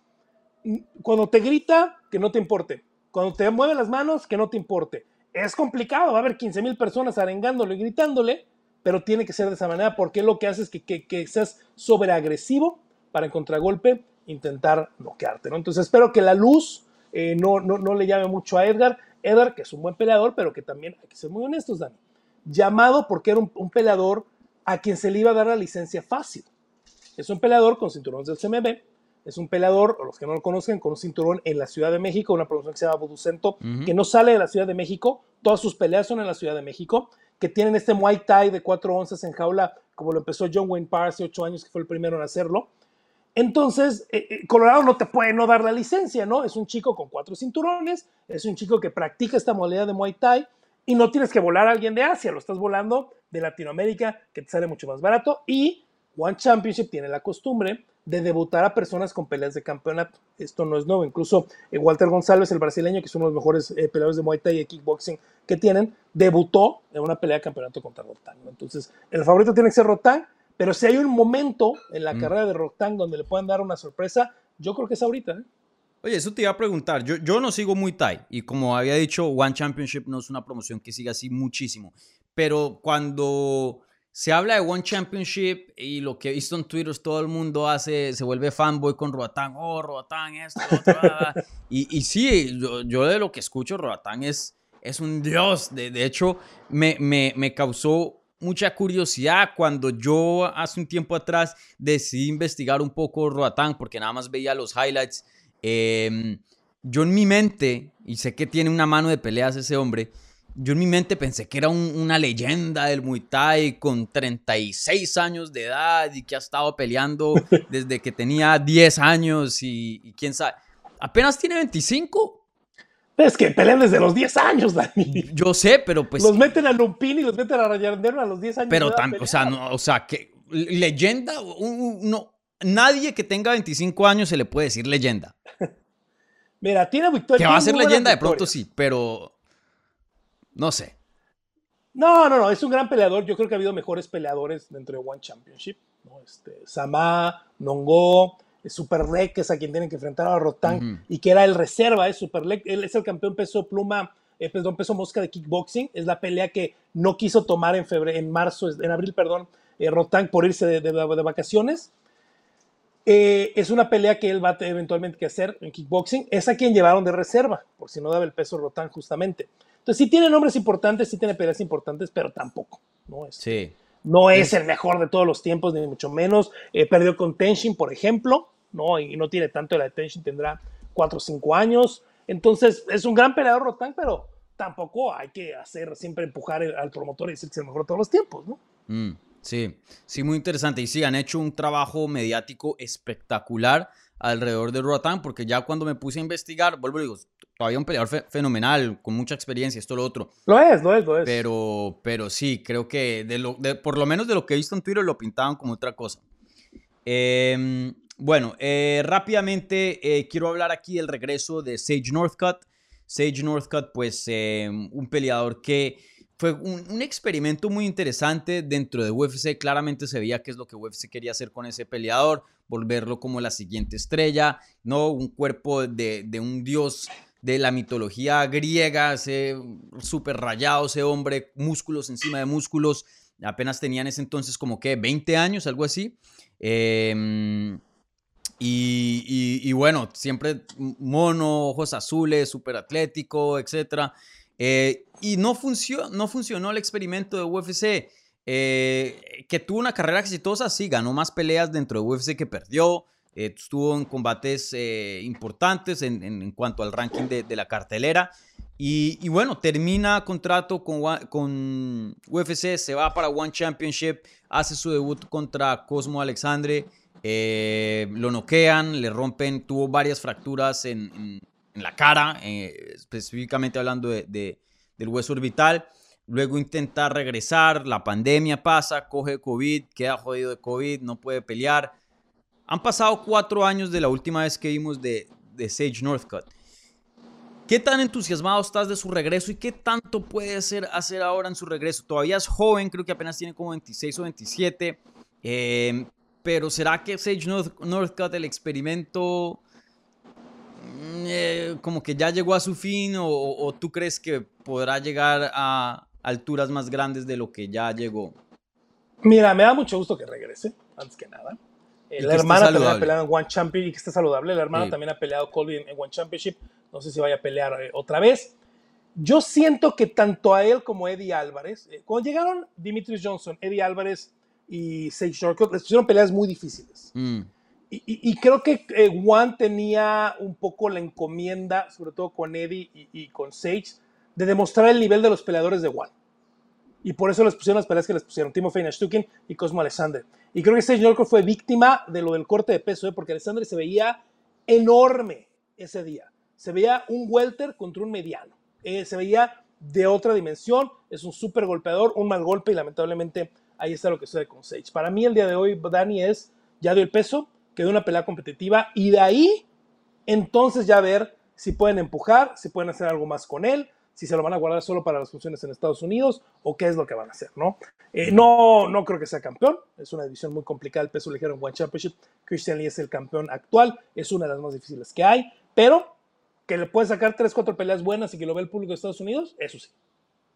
mm, cuando te grita, que no te importe. Cuando te mueve las manos, que no te importe. Es complicado, va a haber 15 mil personas arengándole y gritándole, pero tiene que ser de esa manera porque lo que hace es que, que, que seas sobreagresivo para en contragolpe intentar noquearte. ¿no? Entonces espero que la luz eh, no, no, no, le llame mucho a Edgar. Edgar, que es un buen peleador, pero que también hay que ser muy honestos, Dani llamado porque era un, peleador a quien se le iba a dar la licencia fácil. Es un peleador con cinturones del CMB, es un peleador, o los que no lo conocen, con un cinturón en la Ciudad de México, una promoción que se llama Buducento, que no sale de la Ciudad de México, todas sus peleas son en la Ciudad de México, que tienen este Muay Thai de cuatro onzas en jaula, como lo empezó John Wayne Parr hace ocho años, que fue el primero en hacerlo. Entonces, eh, eh, Colorado no te puede no dar la licencia, ¿no? Es un chico con cuatro cinturones, es un chico que practica esta modalidad de Muay Thai, y no tienes que volar a alguien de Asia, lo estás volando de Latinoamérica, que te sale mucho más barato. Y One Championship tiene la costumbre de debutar a personas con peleas de campeonato. Esto no es nuevo. Incluso eh, Walter González, el brasileño, que es uno de los mejores eh, peleadores de Muay Thai y kickboxing que tienen, debutó en una pelea de campeonato contra Rotang. Entonces, el favorito tiene que ser Rotang, pero si hay un momento en la mm. carrera de Rotang donde le puedan dar una sorpresa, yo creo que es ahorita. ¿eh? Oye, eso te iba a preguntar. Yo, yo no sigo muy Thai y como había dicho, One Championship no es una promoción que siga así muchísimo. Pero cuando se habla de One Championship y lo que he visto en Twitter, todo el mundo hace, se vuelve fanboy con Roatán. Oh, Roatán, esto, otro. y, y sí, yo, de lo que escucho, Roatán es, es un dios. De, de hecho, me, me, me causó mucha curiosidad cuando yo hace un tiempo atrás decidí investigar un poco Roatán porque nada más veía los highlights Em, yo en mi mente, y sé que tiene una mano de peleas ese hombre, yo en mi mente pensé que era una leyenda del Muay Thai con 36 años de edad y que ha estado peleando desde que tenía 10 años y, quién sabe. Apenas tiene 25. Es que pelean desde los 10 años, Dani. Yo sé, pero pues. Los meten a Lumpini y los meten a Rayandero a los 10 años. Pero, o sea, no, o sea, que leyenda, no, nadie que tenga 25 años se le puede decir leyenda. Mira, tiene victoria. Que va a ser leyenda de pronto sí, pero no sé. No, no, no, es un gran peleador. Yo creo que ha habido mejores peleadores dentro de One Championship. ¿no? Este, Sama, Nongo, Super Leg, que es a quien tienen que enfrentar a Rotang, y que era el reserva, es Super Leg. Él es el campeón peso pluma, eh, perdón, peso mosca de kickboxing. Es la pelea que no quiso tomar en febrero, en marzo, en abril, perdón, eh, Rotang por irse de, de vacaciones. Eh, es una pelea que él va a eventualmente que hacer en kickboxing. Es a quien llevaron de reserva, por si no daba el peso Rotán justamente. Entonces sí tiene nombres importantes, sí tiene peleas importantes, pero tampoco. No es, sí. no es, el mejor de todos los tiempos, ni mucho menos. Eh, perdió con Tenshin, por ejemplo, ¿no? y no tiene tanto la de Tenshin, tendrá 4 o 5 años. Entonces es un gran peleador Rotán, pero tampoco hay que hacer siempre empujar al promotor y decir que es el mejor de todos los tiempos. ¿no? Mm. Sí, sí, muy interesante. Y sí, han hecho un trabajo mediático espectacular alrededor de Rotan, porque ya cuando me puse a investigar, vuelvo y digo, todavía un peleador fenomenal, con mucha experiencia, esto, lo otro. Lo es, lo es, lo es. Pero, pero sí, creo que de lo, de, por lo menos de lo que he visto en Twitter lo pintaban como otra cosa. Em, bueno, eh, rápidamente eh, quiero hablar aquí del regreso de Sage Northcutt. Sage Northcutt, pues em, un peleador que fue un, experimento muy interesante dentro de UFC. Claramente se veía qué es lo que UFC quería hacer con ese peleador, volverlo como la siguiente estrella, ¿no? Un cuerpo de, un dios de la mitología griega, ese súper rayado, ese hombre, músculos encima de músculos. Apenas tenían ese entonces como que 20 años, algo así. Em, y, bueno, siempre mono, ojos azules, súper atlético, etcétera. Eh, y no, funcionó, no funcionó el experimento de UFC. Eh, que tuvo una carrera exitosa, sí, ganó más peleas dentro de UFC que perdió. Eh, estuvo en combates importantes en, cuanto al ranking de, la cartelera. Y, bueno, termina contrato con, con UFC, se va para One Championship, hace su debut contra Cosmo Alexandre. lo noquean, le rompen, tuvo varias fracturas en en la cara, eh, específicamente hablando de, del hueso orbital. Luego intenta regresar, la pandemia pasa, coge COVID, queda jodido de COVID, no puede pelear. Han pasado cuatro años de la última vez que vimos de, de Sage Northcutt. ¿Qué tan entusiasmado estás de su regreso y qué tanto puede hacer, ahora en su regreso? Todavía es joven, creo que apenas tiene como 26 o 27. Eh, pero ¿será que Sage Northcutt, el experimento Mm, eh, como que ya llegó a su fin o, tú crees que podrá llegar a alturas más grandes de lo que ya llegó? Mira, me da mucho gusto que regrese, antes que nada. la hermana también ha peleado en One Championship y que esté saludable. La hermana también ha peleado Colby en, One Championship. No sé si vaya a pelear eh, otra vez. Yo siento que tanto a él como a Eddie Álvarez, eh, cuando llegaron Dimitris Johnson, Eddie Álvarez y Sage Northcutt, les pusieron peleas muy difíciles. Mm. Y, creo que eh, Juan tenía un poco la encomienda, sobre todo con Eddie y, con Sage, de demostrar el nivel de los peleadores de Juan. Y por eso les pusieron las peleas que les pusieron, Timo Feinashtukin y Cosmo Alexander. Y creo que Sage Norco fue víctima de lo del corte de peso, ¿eh? porque Alexander se veía enorme ese día. Se veía un welter contra un mediano. Eh, se veía de otra dimensión. Es un súper golpeador, un mal golpe y lamentablemente ahí está lo que sucede con Sage. Para mí el día de hoy, Dani es, ya dio el peso, que de una pelea competitiva y de ahí entonces ya ver si pueden empujar, si pueden hacer algo más con él, si se lo van a guardar solo para las funciones en Estados Unidos o qué es lo que van a hacer, ¿no? Eh, no, no creo que sea campeón, es una división muy complicada el peso ligero en One Championship, Christian Lee es el campeón actual, es una de las más difíciles que hay, pero que le puede sacar 3, 4 peleas buenas y que lo ve el público de Estados Unidos, eso sí.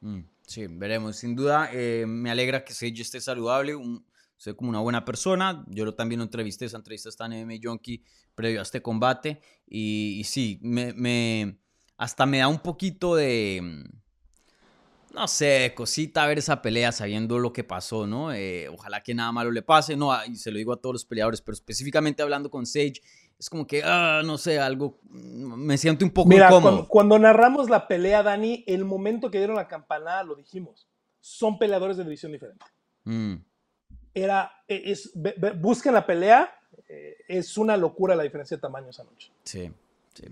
Mm, sí, veremos, sin duda, eh, me alegra que Sage esté saludable, un soy como una buena persona. Yo también lo entrevisté, esa entrevista está en MMA Junkie previo a este combate. Y, sí, me, hasta me da un poquito de, mm, no sé, cosita ver esa pelea sabiendo lo que pasó, ¿no? Eh, ojalá que nada malo le pase, no, y se lo digo a todos los peleadores, pero específicamente hablando con Sage, es como que, ah, no sé, algo, mm, me siento un poco Mira, incómodo. Cuando, narramos la pelea, Dani, el momento que dieron la campanada, lo dijimos, son peleadores de división diferente. Mm era, e, es, busquen la pelea, eh, es una locura la diferencia de tamaño esa noche. Sí, sí.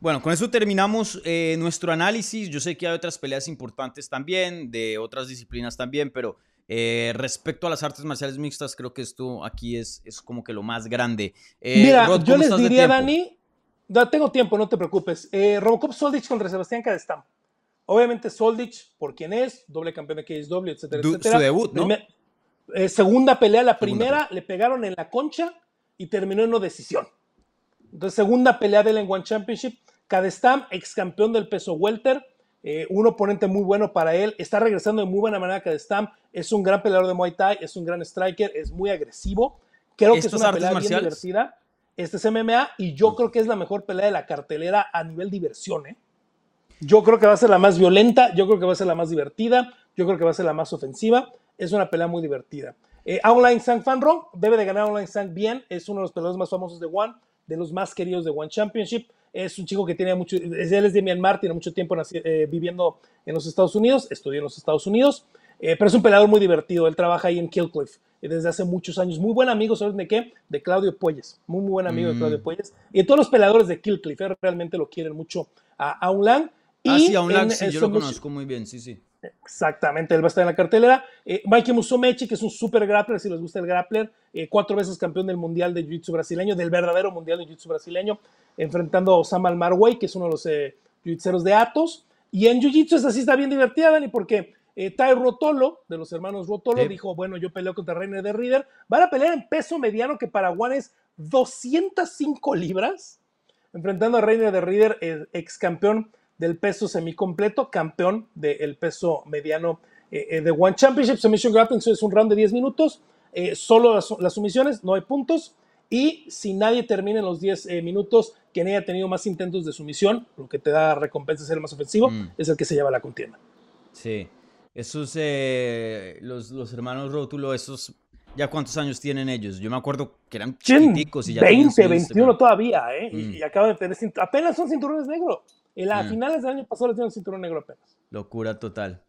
Bueno, con eso terminamos eh, nuestro análisis. Yo sé que hay otras peleas importantes también, de otras disciplinas también, pero eh, respecto a las artes marciales mixtas, creo que esto aquí es, es como que lo más grande. Eh, Mira, yo les diría, Dani, no, tengo tiempo, no te preocupes. Robocop Soldich contra Sebastián Cadestam. Obviamente Soldich, por quién es, doble campeón de KSW, etcétera, etcétera. Su debut, ¿no? segunda pelea, la primera le pegaron en la concha y terminó en no decisión. Entonces, segunda pelea de él en One Championship. Cadestam, ex campeón del peso welter, eh, un oponente muy bueno para él. Está regresando de muy buena manera Cadestam. Es un gran peleador de Muay Thai, es un gran striker, es muy agresivo. Creo que es una pelea bien divertida. Este es MMA y yo creo que es la mejor pelea de la cartelera a nivel diversión. ¿eh? Yo creo que va a ser la más violenta, yo creo que va a ser la más divertida, yo creo que va a ser la más ofensiva. Es una pelea muy divertida. Eh, Online Sang Fanro debe de ganar Online Sang bien, es uno de los peleadores más famosos de One, de los más queridos de One Championship. Es un chico que tiene mucho, él es de Myanmar, tiene mucho tiempo eh, viviendo en los Estados Unidos, estudió en los Estados Unidos, eh, pero es un peleador muy divertido. Él trabaja ahí en Killcliff desde hace muchos años. Muy buen amigo, ¿sabes de qué? De Claudio Puelles. Muy, muy buen amigo de mm. Claudio Puelles. Y todos los peleadores de Killcliff realmente lo quieren mucho a Aung Lang. Y ah, sí, sí, yo lo conozco muy bien, sí, sí. Exactamente, él va a estar en la cartelera. Eh, Mikey Musomechi, que es un super grappler, si les gusta el grappler, eh, cuatro veces campeón del Mundial de Jiu-Jitsu brasileño, del verdadero Mundial de Jiu-Jitsu brasileño, enfrentando a Osama Almarway, que es uno de los eh, jiu de Atos. Y en Jiu-Jitsu esta sí está bien divertida, Dani, porque eh, Tai Rotolo, de los hermanos Rotolo, dijo, bueno, yo peleo contra Reiner de Rieder. Van a pelear en peso mediano, que para Juan es 205 libras, enfrentando a Reiner de Rieder, ex campeón del peso semicompleto, campeón del peso mediano eh, eh, de One Championship. Submission Grappling es un round de 10 minutos, eh, solo las, sumisiones, no hay puntos. Y si nadie termina en los 10 minutos, quien haya tenido más intentos de sumisión, lo que te da recompensa ser el más ofensivo, mm. es el que se lleva la contienda. Sí, esos, los, los hermanos Rótulo, esos ¿Ya cuántos años tienen ellos? Yo me acuerdo que eran chiquiticos y ya 20, 21 todavía, ¿eh? Y, mm. acaban de tener, apenas son cinturones negros. En las mm. finales del año pasado le dieron cinturón negro apenas. Locura total.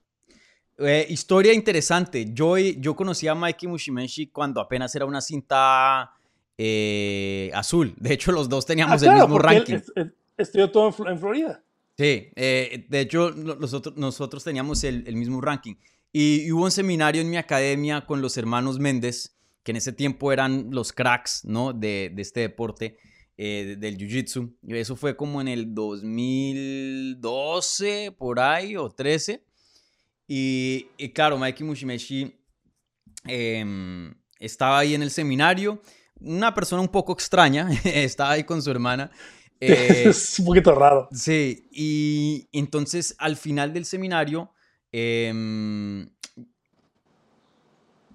Eh, historia interesante. Yo, yo conocí a Mikey Mushimeshi cuando apenas era una cinta eh, azul. De hecho, los dos teníamos ah, el mismo ranking. Él, estudió todo en, Florida. Sí, eh, de hecho, nosotros, nosotros teníamos el, mismo ranking. Y, hubo un seminario en mi academia con los hermanos Méndez, que en ese tiempo eran los cracks ¿no? de, de este deporte. Eh, del Jiu-Jitsu. Eso fue como en el 2012, por ahí, o 13. Y, claro, Mikey Mushimeshi em, estaba ahí en el seminario. Una persona un poco extraña, estaba ahí con su hermana. es un poquito raro. Sí, y entonces al final del seminario em,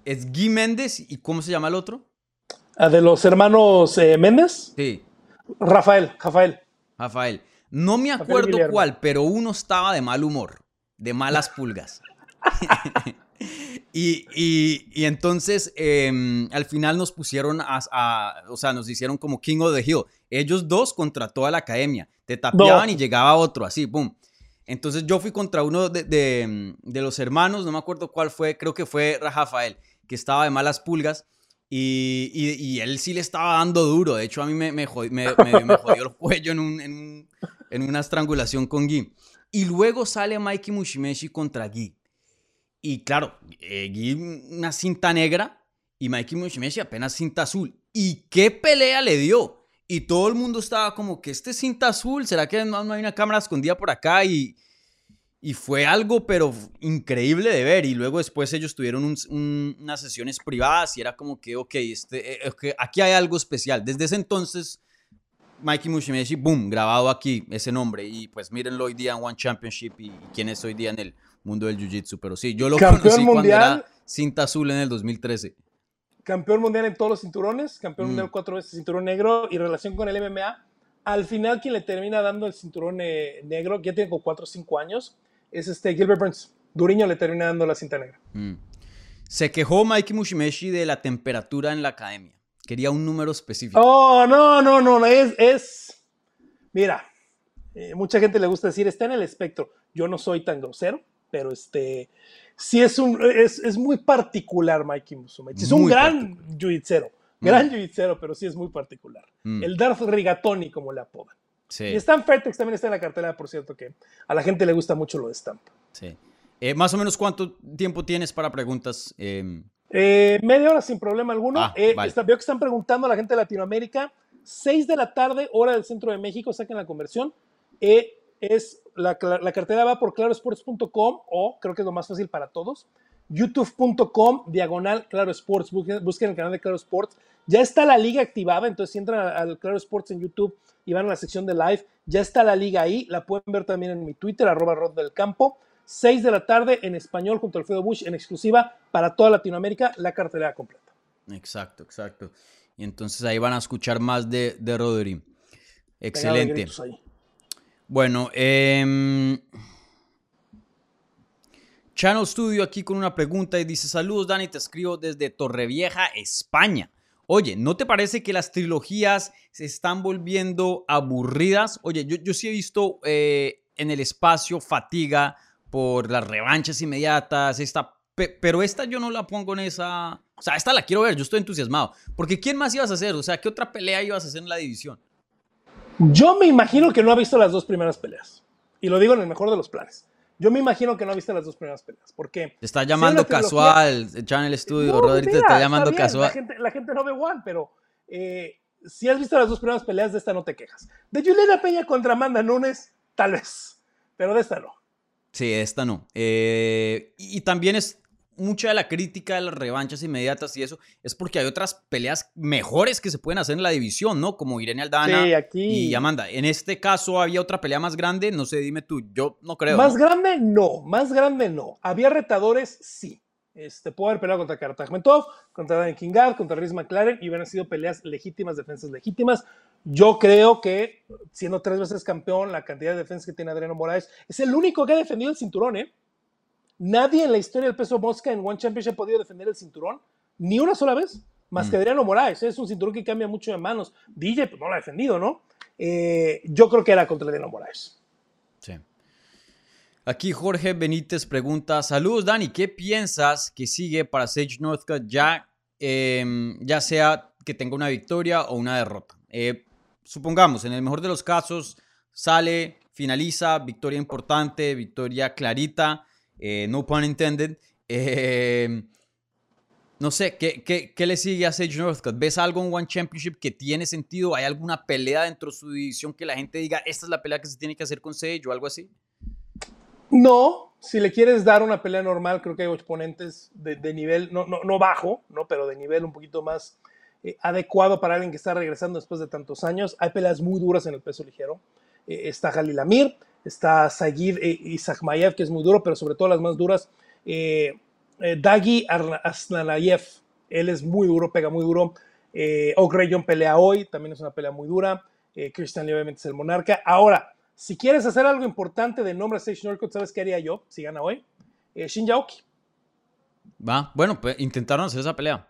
es Guy Méndez y ¿cómo se llama el otro? Ah, ¿De los hermanos eh, Méndez? Sí. Rafael, Rafael. Rafael. No me acuerdo cuál, pero uno estaba de mal humor, de malas pulgas. y, entonces em, al final nos pusieron a, o sea, nos hicieron como King of the Hill. Ellos dos contra toda la academia. Te tapeaban y llegaba otro, así, boom. Entonces yo fui contra uno de, de, los hermanos, no me acuerdo cuál fue, creo que fue Rafael, que estaba de malas pulgas. Y, y, él sí le estaba dando duro. De hecho, a mí me, me, jodió, me, el cuello en, un, en, una estrangulación con Gui. Y luego sale Mikey Mushimeshi contra Gui. Y claro, eh, Gui una cinta negra y Mikey Mushimeshi apenas cinta azul. ¿Y qué pelea le dio? Y todo el mundo estaba como que este cinta azul, ¿será que no, no hay una cámara escondida por acá? Y, y fue algo, pero increíble de ver. Y luego después ellos tuvieron unas sesiones privadas y era como que, ok, este, eh, aquí hay algo especial. Desde ese entonces, Mikey Mushimeshi, boom, grabado aquí ese nombre. Y pues mírenlo hoy día en One Championship y, quién es hoy día en el mundo del Jiu-Jitsu. Pero sí, yo lo conocí mundial, cuando era cinta azul en el 2013. Campeón mundial en todos los cinturones, campeón mundial mm. cuatro veces cinturón negro y relación con el MMA. Al final, quien le termina dando el cinturón eh, negro, ya tiene como 4 o 5 años, es este Gilbert Burns. Duriño le termina dando la cinta negra. Mm. Se quejó Mikey Mushimeshi de la temperatura en la academia. Quería un número específico. Oh, no, no, no, es, es, mira, eh, mucha gente le gusta decir, está en el espectro. Yo no soy tan grosero, pero este, sí es un, es, muy particular Mikey Mushimeshi. Es un gran jiu gran mm. pero sí es muy particular. Mm. El Darth Rigatoni, como le apodan. Sí. Y Stamp Fairtex también está en la cartelera, por cierto, que a la gente le gusta mucho lo de Stamp. Sí. Eh, más o menos cuánto tiempo tienes para preguntas. Em, Eh, media hora sin problema alguno. Ah, Eh, vale. está- veo que están preguntando a la gente de Latinoamérica. 6 de la tarde, hora del centro de México, saquen la conversión. Es la, la cartera va por clarosports.com o creo que es lo más fácil para todos. youtube.com diagonal Claro Sports. Busquen, busquen el canal de Claro Sports. Ya está la liga activada, entonces si entran al Claro Sports en YouTube y van a la sección de live, ya está la liga ahí. La pueden ver también en mi Twitter, arroba Rod del Campo. 6 de la tarde en español junto a Alfredo Bush en exclusiva para toda Latinoamérica, la cartelera completa. exacto, exacto. Y entonces ahí van a escuchar más de, de Rodri. Excelente. Bueno, em, Channel Studio aquí con una pregunta y dice, saludos Dani, te escribo desde Torrevieja, España. Oye, ¿no te parece que las trilogías se están volviendo aburridas? Oye, yo, yo sí he visto eh, en el espacio fatiga por las revanchas inmediatas, esta, pe- pero esta yo no la pongo en esa... O sea, esta la quiero ver, yo estoy entusiasmado. Porque ¿quién más ibas a hacer? O sea, ¿qué otra pelea ibas a hacer en la división? Yo me imagino que no ha visto las dos primeras peleas. Y lo digo en el mejor de los planes. Yo me imagino que no ha visto las dos primeras peleas. Porque Te está llamando trilogía- casual, Channel Studio, No, Rodri te está llamando casual. La gente, la gente no ve One, pero eh, si has visto las dos primeras peleas, de esta no te quejas. De Juliana Peña contra Amanda Nunes, tal vez. Pero de esta no. Sí, esta no. Eh, y, y también es mucha de la crítica de las revanchas inmediatas y eso es porque hay otras peleas mejores que se pueden hacer en la división, ¿no? Como Irene Aldana Sí, aquí- y Amanda. En este caso había otra pelea más grande, no sé, dime tú, yo no creo. Más ¿no? grande, no. Más grande, no. Había retadores, sí. Este, pudo haber peleado contra Kartagmentov, contra Dan Kingard, contra Riz McLaren y hubieran sido peleas legítimas, defensas legítimas. Yo creo que, siendo tres veces campeón, la cantidad de defensas que tiene Adriano Moraes, es el único que ha defendido el cinturón, ¿eh? Nadie en la historia del peso mosca en One Championship ha podido defender el cinturón, ni una sola vez, más que Adriano Moraes. ¿eh? Es un cinturón que cambia mucho de manos. DJ, pues no lo ha defendido, ¿no? Eh, yo creo que era contra Adriano Moraes. Sí. Aquí Jorge Benítez pregunta, saludos Dani, ¿qué piensas que sigue para Sage Northcutt ya, em, ya sea que tenga una victoria o una derrota? Eh, supongamos, en el mejor de los casos, sale, finaliza, victoria importante, victoria clarita, eh, no pun intended. em, no sé, ¿qué, qué, qué le sigue a Sage Northcutt? ¿Ves algo en One Championship que tiene sentido? ¿Hay alguna pelea dentro de su división que la gente diga, esta es la pelea que se tiene que hacer con Sage o algo así? No, si le quieres dar una pelea normal, creo que hay oponentes de, de nivel, no, no, no bajo, ¿no? pero de nivel un poquito más eh, adecuado para alguien que está regresando después de tantos años. Hay peleas muy duras en el peso ligero. Eh, está Jalil Amir, está Sagid eh, Isakmayev, que es muy duro, pero sobre todo las más duras, eh, eh, Dagi Asnalayev. Él es muy duro, pega muy duro. Eh, pelea hoy, también es una pelea muy dura. Christian Lee obviamente es el monarca. Ahora, si quieres hacer algo importante de nombre a Sage Northcutt, ¿sabes qué haría yo si gana hoy? Shin Yaoki. Va, bueno, pues intentaron hacer esa pelea.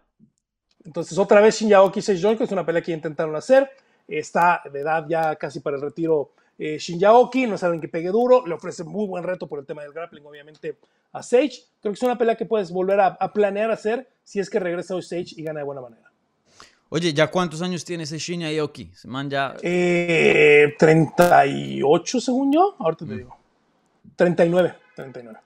Entonces, otra vez Shin Yaoki y Northcutt es una pelea que intentaron hacer. Está de edad ya casi para el retiro eh, Shin Yaoki, no alguien que pegue duro, le ofrece muy buen reto por el tema del grappling, obviamente, a Sage. Creo que es una pelea que puedes volver a, a planear hacer si es que regresa hoy Sage y gana de buena manera. Oye, ¿ya cuántos años tiene ese Shinya Aoki? Ese man ya... Eh, 38, según yo, ahorita te digo. 39, 39.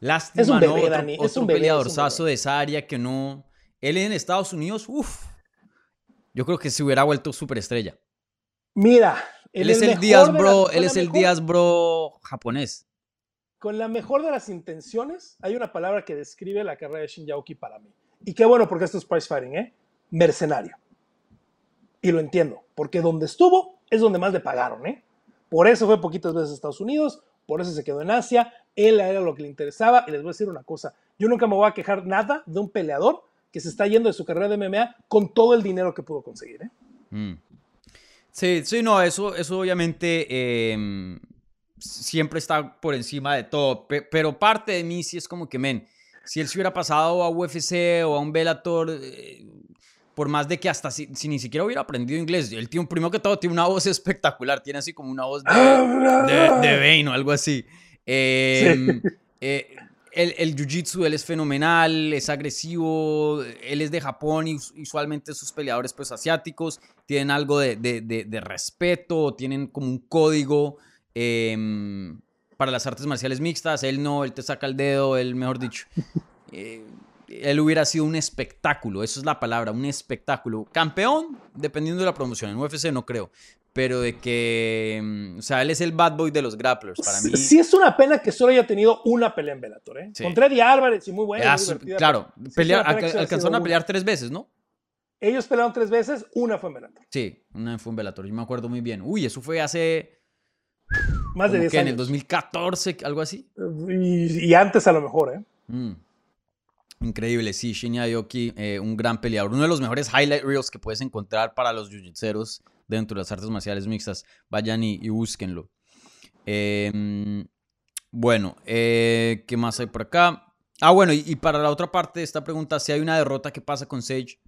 Lástima, es un ¿no? bebé, Otro, Dani, es un bebé, peleadorzazo es un bebé. de esa área que no... Él en Estados Unidos, uff. Yo creo que se hubiera vuelto superestrella. Mira, Él es el Díaz Bro, él es el mejor- Díaz Bro japonés. Con la mejor de las intenciones, hay una palabra que describe la carrera de Shin Yaoki para mí. Y qué bueno, porque esto es price fighting, ¿eh? Mercenario. Y lo entiendo, porque donde estuvo es donde más le pagaron, ¿eh? Por eso fue poquitas veces a Estados Unidos, por eso se quedó en Asia, él era lo que le interesaba. Y les voy a decir una cosa: yo nunca me voy a quejar nada de un peleador que se está yendo de su carrera de MMA con todo el dinero que pudo conseguir, ¿eh? Mm. Sí, sí, no, eso, eso obviamente eh, siempre está por encima de todo, pe- pero parte de mí sí es como que, men, si él se hubiera pasado a UFC o a un Bellator, eh, por más de que hasta si, si ni siquiera hubiera aprendido inglés, él tiene, primero que todo, tiene una voz espectacular, tiene así como una voz de, de, de Bane o algo así. Eh, eh, el, el jiu-jitsu, él es fenomenal, es agresivo, él es de Japón y usualmente sus peleadores pues asiáticos tienen algo de, de, de, respeto, tienen como un código em, para las artes marciales mixtas, él no, él te saca el dedo, él mejor dicho. Eh, él hubiera sido un espectáculo, eso es la palabra, un espectáculo. Campeón, dependiendo de la promoción, en UFC no creo, pero de que, mm, o sea, él es el bad boy de los grapplers para mí. Sí es una pena que solo haya tenido una pelea en Bellator, ¿eh? Sí. Contra Eddie Álvarez y muy buena, Claro, alcanzaron a pelear tres veces, ¿no? Ellos pelearon tres veces, una fue en Bellator. Sí, una fue en Bellator, yo me acuerdo muy bien. Uy, eso fue hace... Más de 10 años. en el 2014, algo así. Y, antes a lo mejor, ¿eh? Mm. Increíble, sí, Shinya Aoki, eh, un gran peleador. Uno de los mejores highlight reels que puedes encontrar para los jiu-jitseros dentro de las artes marciales mixtas. Vayan y, búsquenlo. Em, bueno, eh, ¿qué más hay por acá? Ah, bueno, y, para la otra parte de esta pregunta, si hay una derrota, ¿qué pasa con Sage?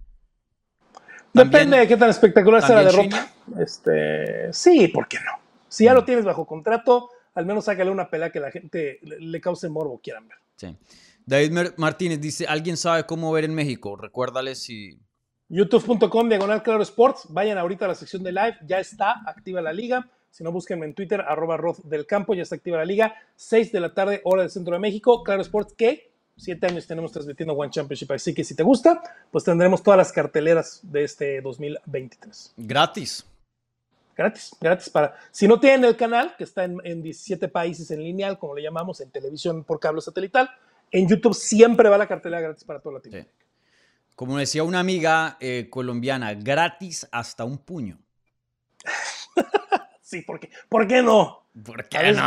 Depende de qué tan espectacular sea la derrota. Este, sí, ¿por qué no? Si ya lo mm. tienes bajo contrato, al menos sácale una pelea que la gente le cause morbo, quieran ver. Sí. David Martínez dice, ¿alguien sabe cómo ver en México? Recuérdales si... youtube.com diagonal claro sports. Vayan ahorita a la sección de live. Ya está activa la liga. Si no, búsquenme en Twitter, arroba Roth del Campo. Ya está activa la liga. 6 de la tarde, hora del centro de México. Claro Sports, que siete años tenemos transmitiendo One Championship. Así que si te gusta, pues tendremos todas las carteleras de este 2023. Gratis. Gratis, gratis para. Si no tienen el canal, que está en, en 17 países en lineal, como le llamamos, en televisión por cable satelital, en YouTube siempre va la cartelera gratis para toda Latinoamérica. Como decía una amiga eh, colombiana, gratis hasta un puño. sí, porque, ¿por qué no? ¿Por qué no?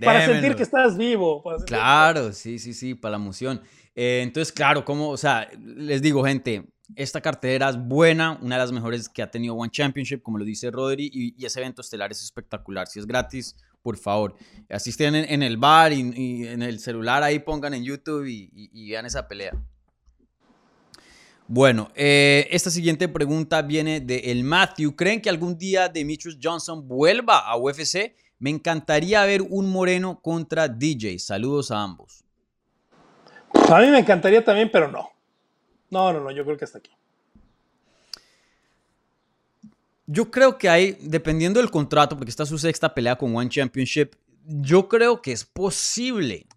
Para sentir, que estás vivo. claro, sí, sí, sí, para la emoción. Eh, entonces, claro, como, o sea, les digo, gente, esta cartelera es buena, una de las mejores que ha tenido One Championship, como lo dice Rodri, y, y ese evento estelar es espectacular. Si es gratis, por favor. Asisten en, el bar y, en el celular, ahí pongan en YouTube y, vean esa pelea. Bueno, eh, esta siguiente pregunta viene de el Matthew. ¿Creen que algún día Demetrius Johnson vuelva a UFC? Me encantaría ver un moreno contra DJ. Saludos a ambos. A mí me encantaría también, pero no. No, no, no, yo creo que hasta aquí. Yo creo que hay, dependiendo del contrato, porque está su sexta pelea con One Championship, yo creo que es posible,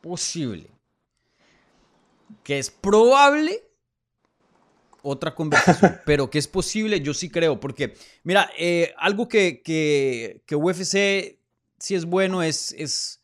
posible, que es probable otra conversación, pero que es posible, yo sí creo, porque, mira, eh, algo que, que, que, UFC sí es bueno es, es,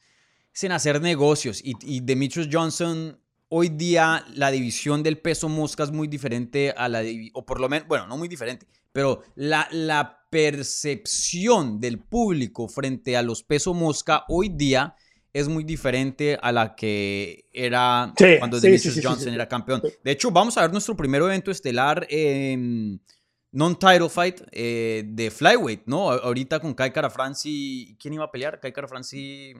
en hacer negocios, y, y Demetrius Johnson hoy día la división del peso mosca es muy diferente a la, o por lo menos, bueno, no muy diferente, pero la, la percepción del público frente a los peso mosca hoy día es muy diferente a la que era cuando Demetrius Johnson era campeón. De hecho, vamos a ver nuestro primer evento estelar non-title fight eh, de flyweight, ¿no? Ahorita con Kai Franci. ¿Quién iba a pelear? Kai Franci.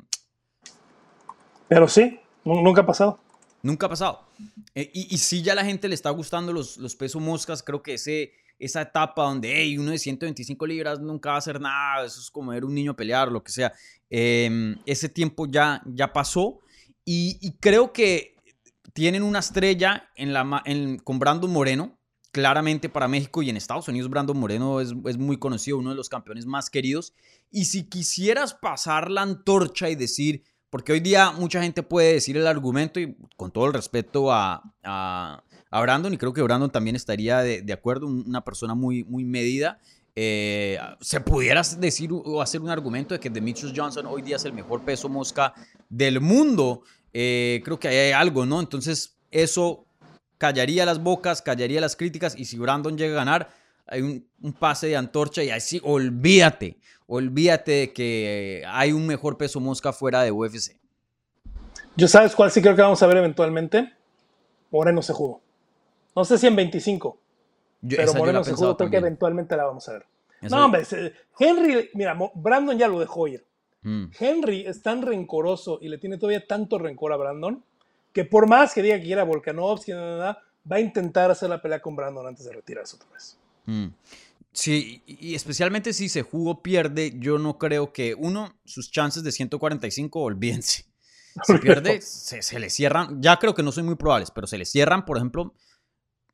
Pero sí, nunca ha pasado. Nunca ha pasado. Eh, y, y sí, ya la gente le está gustando los, los peso moscas. Creo que ese esa etapa donde hey, uno de 125 libras nunca va a hacer nada, eso es como ver un niño pelear, lo que sea. Em, ese tiempo ya, ya pasó y, creo que tienen una estrella en la, con Brandon Moreno, claramente para México y en Estados Unidos Brandon Moreno es, es, muy conocido, uno de los campeones más queridos. Y si quisieras pasar la antorcha y decir, porque hoy día mucha gente puede decir el argumento y con todo el respeto a a Brandon y creo que Brandon también estaría de, acuerdo, una persona muy, muy medida. Eh, se pudiera decir o hacer un argumento de que Demetrius Johnson hoy día es el mejor peso mosca del mundo. Eh, creo que ahí hay algo, ¿no? Entonces, eso callaría las bocas, callaría las críticas y si Brandon llega a ganar, hay un, pase de antorcha y así, olvídate, olvídate de que hay un mejor peso mosca fuera de UFC. ¿Yo sabes cuál sí creo que vamos a ver eventualmente? Moreno se jugó. No sé si en 25. pero Moreno seguro creo que eventualmente la vamos a ver. no, hombre, Henry, mira, Brandon ya lo dejó ir. Mm. Henry es tan rencoroso y le tiene todavía tanto rencor a Brandon que por más que diga que quiera Volkanovski, va a intentar hacer la pelea con Brandon antes de retirarse otra vez. Mm. Sí, y especialmente si se jugó pierde, yo no creo que, uno, sus chances de 145, olvídense. Si pierde, se, se, le cierran. Ya creo que no son muy probables, pero se le cierran, por ejemplo,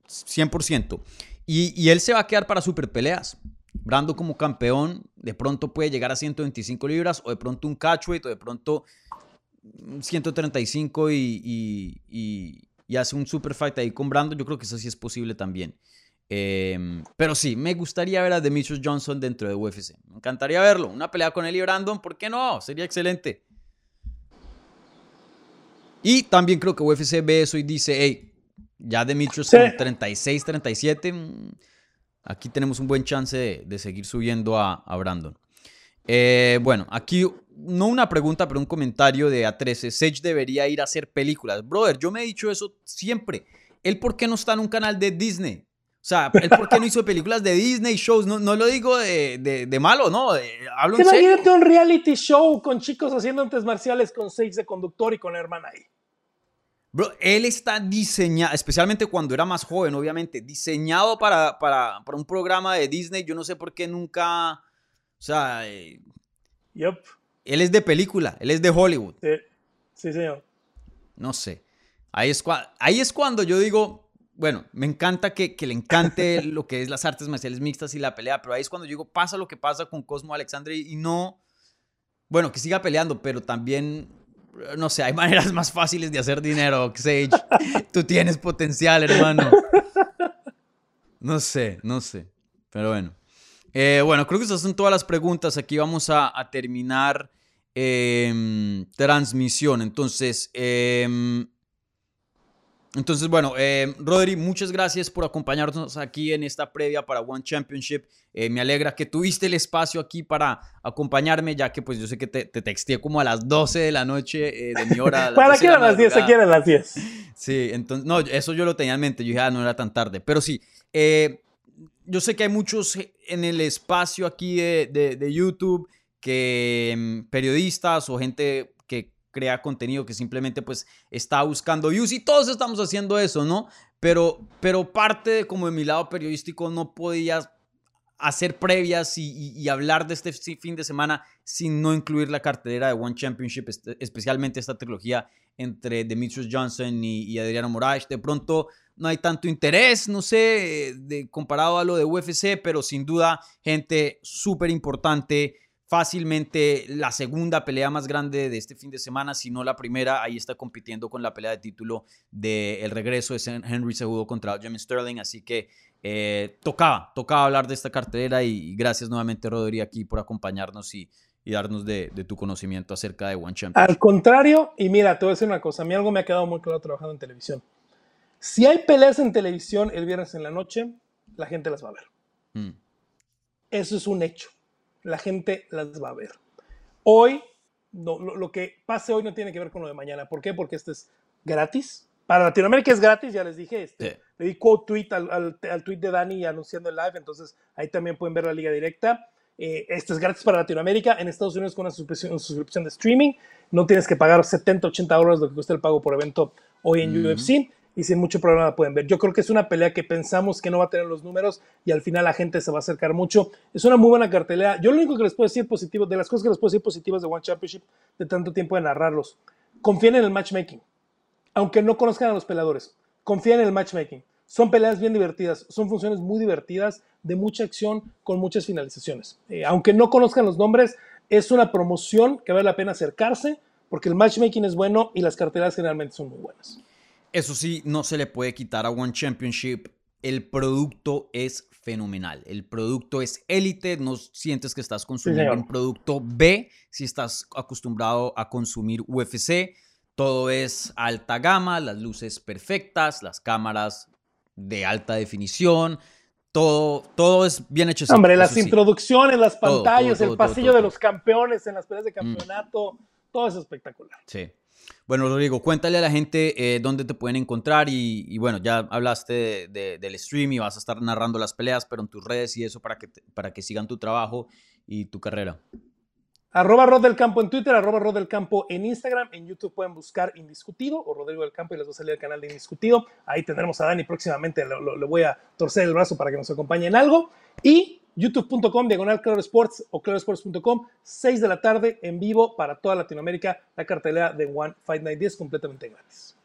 100%. Y, y él se va a quedar para super peleas. Brando como campeón, de pronto puede llegar a 125 libras, o de pronto un catchweight, o de pronto 135 y, y, y, hace un super fight ahí con Brando. Yo creo que eso sí es posible también. Eh, pero sí, me gustaría ver a Demetrius Johnson dentro de UFC. Me encantaría verlo. Una pelea con él y Brandon, ¿por qué no? Sería excelente. Y también creo que UFC ve eso y dice, hey, ya Demetrius sí. con 36, 37, aquí tenemos un buen chance de, de seguir subiendo a, a Brandon. Eh, bueno, aquí no una pregunta, pero un comentario de A13. Sage debería ir a hacer películas. Brother, yo me he dicho eso siempre. ¿Él por qué no está en un canal de Disney? O sea, ¿él por qué no hizo películas de Disney, shows? No, no lo digo de, de, de malo, ¿no? De, hablo en serio. Imagínate un reality show con chicos haciendo artes marciales con Sage de conductor y con hermana ahí. Bro, él está diseñado, especialmente cuando era más joven, obviamente, diseñado para, para, para un programa de Disney. Yo no sé por qué nunca... O sea... Eh, yep. Él es de película, él es de Hollywood. Sí, sí señor. No sé. Ahí es, ahí es cuando yo digo, bueno, me encanta que, que, le encante lo que es las artes marciales mixtas y la pelea, pero ahí es cuando yo digo, pasa lo que pasa con Cosmo Alexander y no, bueno, que siga peleando, pero también, no sé, hay maneras más fáciles de hacer dinero, Sage. Tú tienes potencial, hermano. No sé, no sé, pero bueno. Eh, bueno, creo que esas son todas las preguntas. Aquí vamos a, terminar eh, transmisión. Entonces, eh, entonces, bueno, eh, Rodri, muchas gracias por acompañarnos aquí en esta previa para One Championship. Eh, me alegra que tuviste el espacio aquí para acompañarme, ya que pues yo sé que te, te texté como a las 12 de la noche eh, de mi hora. ¿Para qué eran las 10? Aquí eran las 10. Sí, entonces, no, eso yo lo tenía en mente. Yo dije, ah, no era tan tarde. Pero sí, eh, yo sé que hay muchos en el espacio aquí de, de, de YouTube que mm, periodistas o gente crea contenido que simplemente pues está buscando views y todos estamos haciendo eso, ¿no? Pero, pero parte de, como de mi lado periodístico no podía hacer previas y, hablar de este fin de semana sin no incluir la cartelera de One Championship, especialmente esta trilogía entre Demetrius Johnson y, y Adriano Moraes. De pronto no hay tanto interés, no sé, de, comparado a lo de UFC, pero sin duda gente súper importante fácilmente la segunda pelea más grande de este fin de semana, si no la primera. Ahí está compitiendo con la pelea de título del el regreso de Henry Cejudo contra Jimmy Sterling. Así que eh, tocaba, tocaba hablar de esta cartelera y, y gracias nuevamente, Rodri, aquí por acompañarnos y, y darnos de, de, tu conocimiento acerca de One Championship. Al contrario, y mira, te voy a decir una cosa, a mí algo me ha quedado muy claro trabajando en televisión. Si hay peleas en televisión el viernes en la noche, la gente las va a ver. Mm. Eso es un hecho la gente las va a ver. Hoy, no, lo, lo, que pase hoy no tiene que ver con lo de mañana. ¿Por qué? Porque este es gratis. Para Latinoamérica es gratis, ya les dije. Este, sí. Le di quote tweet al, al, al, tweet de Dani anunciando el live, entonces ahí también pueden ver la liga directa. Eh, este es gratis para Latinoamérica. En Estados Unidos con una suscripción, una suscripción, de streaming. No tienes que pagar 70, 80 dólares lo que cuesta el pago por evento hoy en mm -hmm. UFC y sin mucho problema la pueden ver. Yo creo que es una pelea que pensamos que no va a tener los números y al final la gente se va a acercar mucho. Es una muy buena cartelera. Yo lo único que les puedo decir positivo, de las cosas que les puedo decir positivas de One Championship, de tanto tiempo de narrarlos, confíen en el matchmaking. Aunque no conozcan a los peleadores, confíen en el matchmaking. Son peleas bien divertidas, son funciones muy divertidas, de mucha acción, con muchas finalizaciones. Eh, aunque no conozcan los nombres, es una promoción que vale la pena acercarse, porque el matchmaking es bueno y las carteleras generalmente son muy buenas. Eso sí, no se le puede quitar a One Championship. El producto es fenomenal. El producto es élite. No sientes que estás consumiendo sí, un producto B si estás acostumbrado a consumir UFC. Todo es alta gama, las luces perfectas, las cámaras de alta definición. Todo, todo es bien hecho. Hombre, las sí. introducciones, las pantallas, todo, todo, todo, el pasillo de los campeones en las peleas de campeonato, mm. todo es espectacular. Sí. Bueno, Rodrigo, cuéntale a la gente eh, dónde te pueden encontrar y, y bueno, ya hablaste de, de, del stream y vas a estar narrando las peleas, pero en tus redes y eso para que, para que sigan tu trabajo y tu carrera. Arroba Rod del Campo en Twitter, arroba Rod del Campo en Instagram. En YouTube pueden buscar Indiscutido o Rodrigo del Campo y les va a salir el canal de Indiscutido. Ahí tendremos a Dani próximamente. Le voy a torcer el brazo para que nos acompañe en algo. Y youtube.com, diagonal Claro Sports o clarosports.com, 6 de la tarde en vivo para toda Latinoamérica, la cartelera de One Fight Night 10 completamente gratis.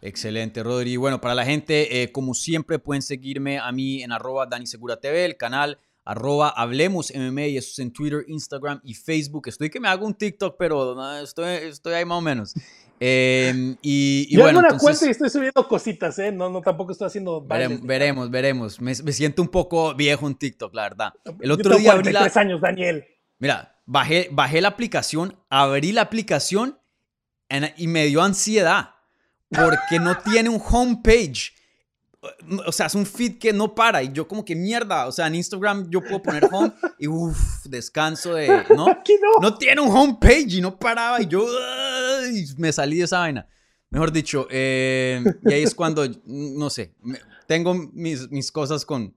Excelente, Rodri. Bueno, para la gente, eh, como siempre, pueden seguirme a mí en arroba Dani el canal arroba Hablemos MMA, eso es en Twitter, Instagram y Facebook. Estoy que me hago un TikTok, pero estoy, estoy ahí más o menos. Eh, y, y Yo bueno, una entonces, cuenta y estoy subiendo cositas, ¿eh? No, no, tampoco estoy haciendo... veremos, veremos, veremos. Me, me, siento un poco viejo en TikTok, la verdad. El Yo otro tengo día abrí la... años, Daniel. Mira, bajé, bajé la aplicación, abrí la aplicación en, y me dio ansiedad porque no tiene un homepage. O sea, es un feed que no para y yo como que mierda, o sea, en Instagram yo puedo poner home y uff, descanso de, ¿no? Aquí no. No tiene un homepage y no paraba y yo y me salí de esa vaina. Mejor dicho, eh, y ahí es cuando, no sé, me, tengo mis, mis cosas con,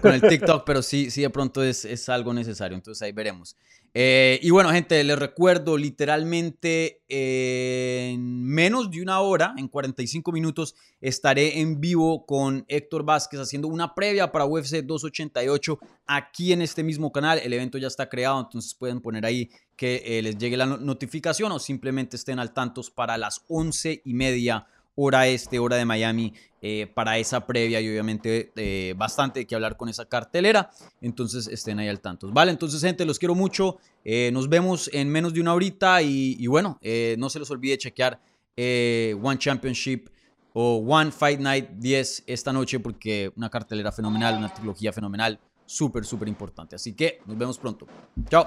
con el TikTok, pero sí, sí de pronto es, es algo necesario, entonces ahí veremos. Eh, y bueno, gente, les recuerdo, literalmente eh, en menos de una hora, en 45 minutos, estaré en vivo con Héctor Vázquez haciendo una previa para UFC 288 aquí en este mismo canal. El evento ya está creado, entonces pueden poner ahí que eh, les llegue la notificación o simplemente estén al tanto para las 11 y media hora este, hora de Miami, eh, para esa previa y obviamente eh, bastante que hablar con esa cartelera. Entonces estén ahí al tanto. Vale, entonces gente, los quiero mucho. Eh, nos vemos en menos de una horita y, bueno, no se les olvide chequear One Championship o One Fight Night 10 esta noche porque una cartelera fenomenal, una trilogía fenomenal, súper, súper importante. Así que nos vemos pronto. Chao.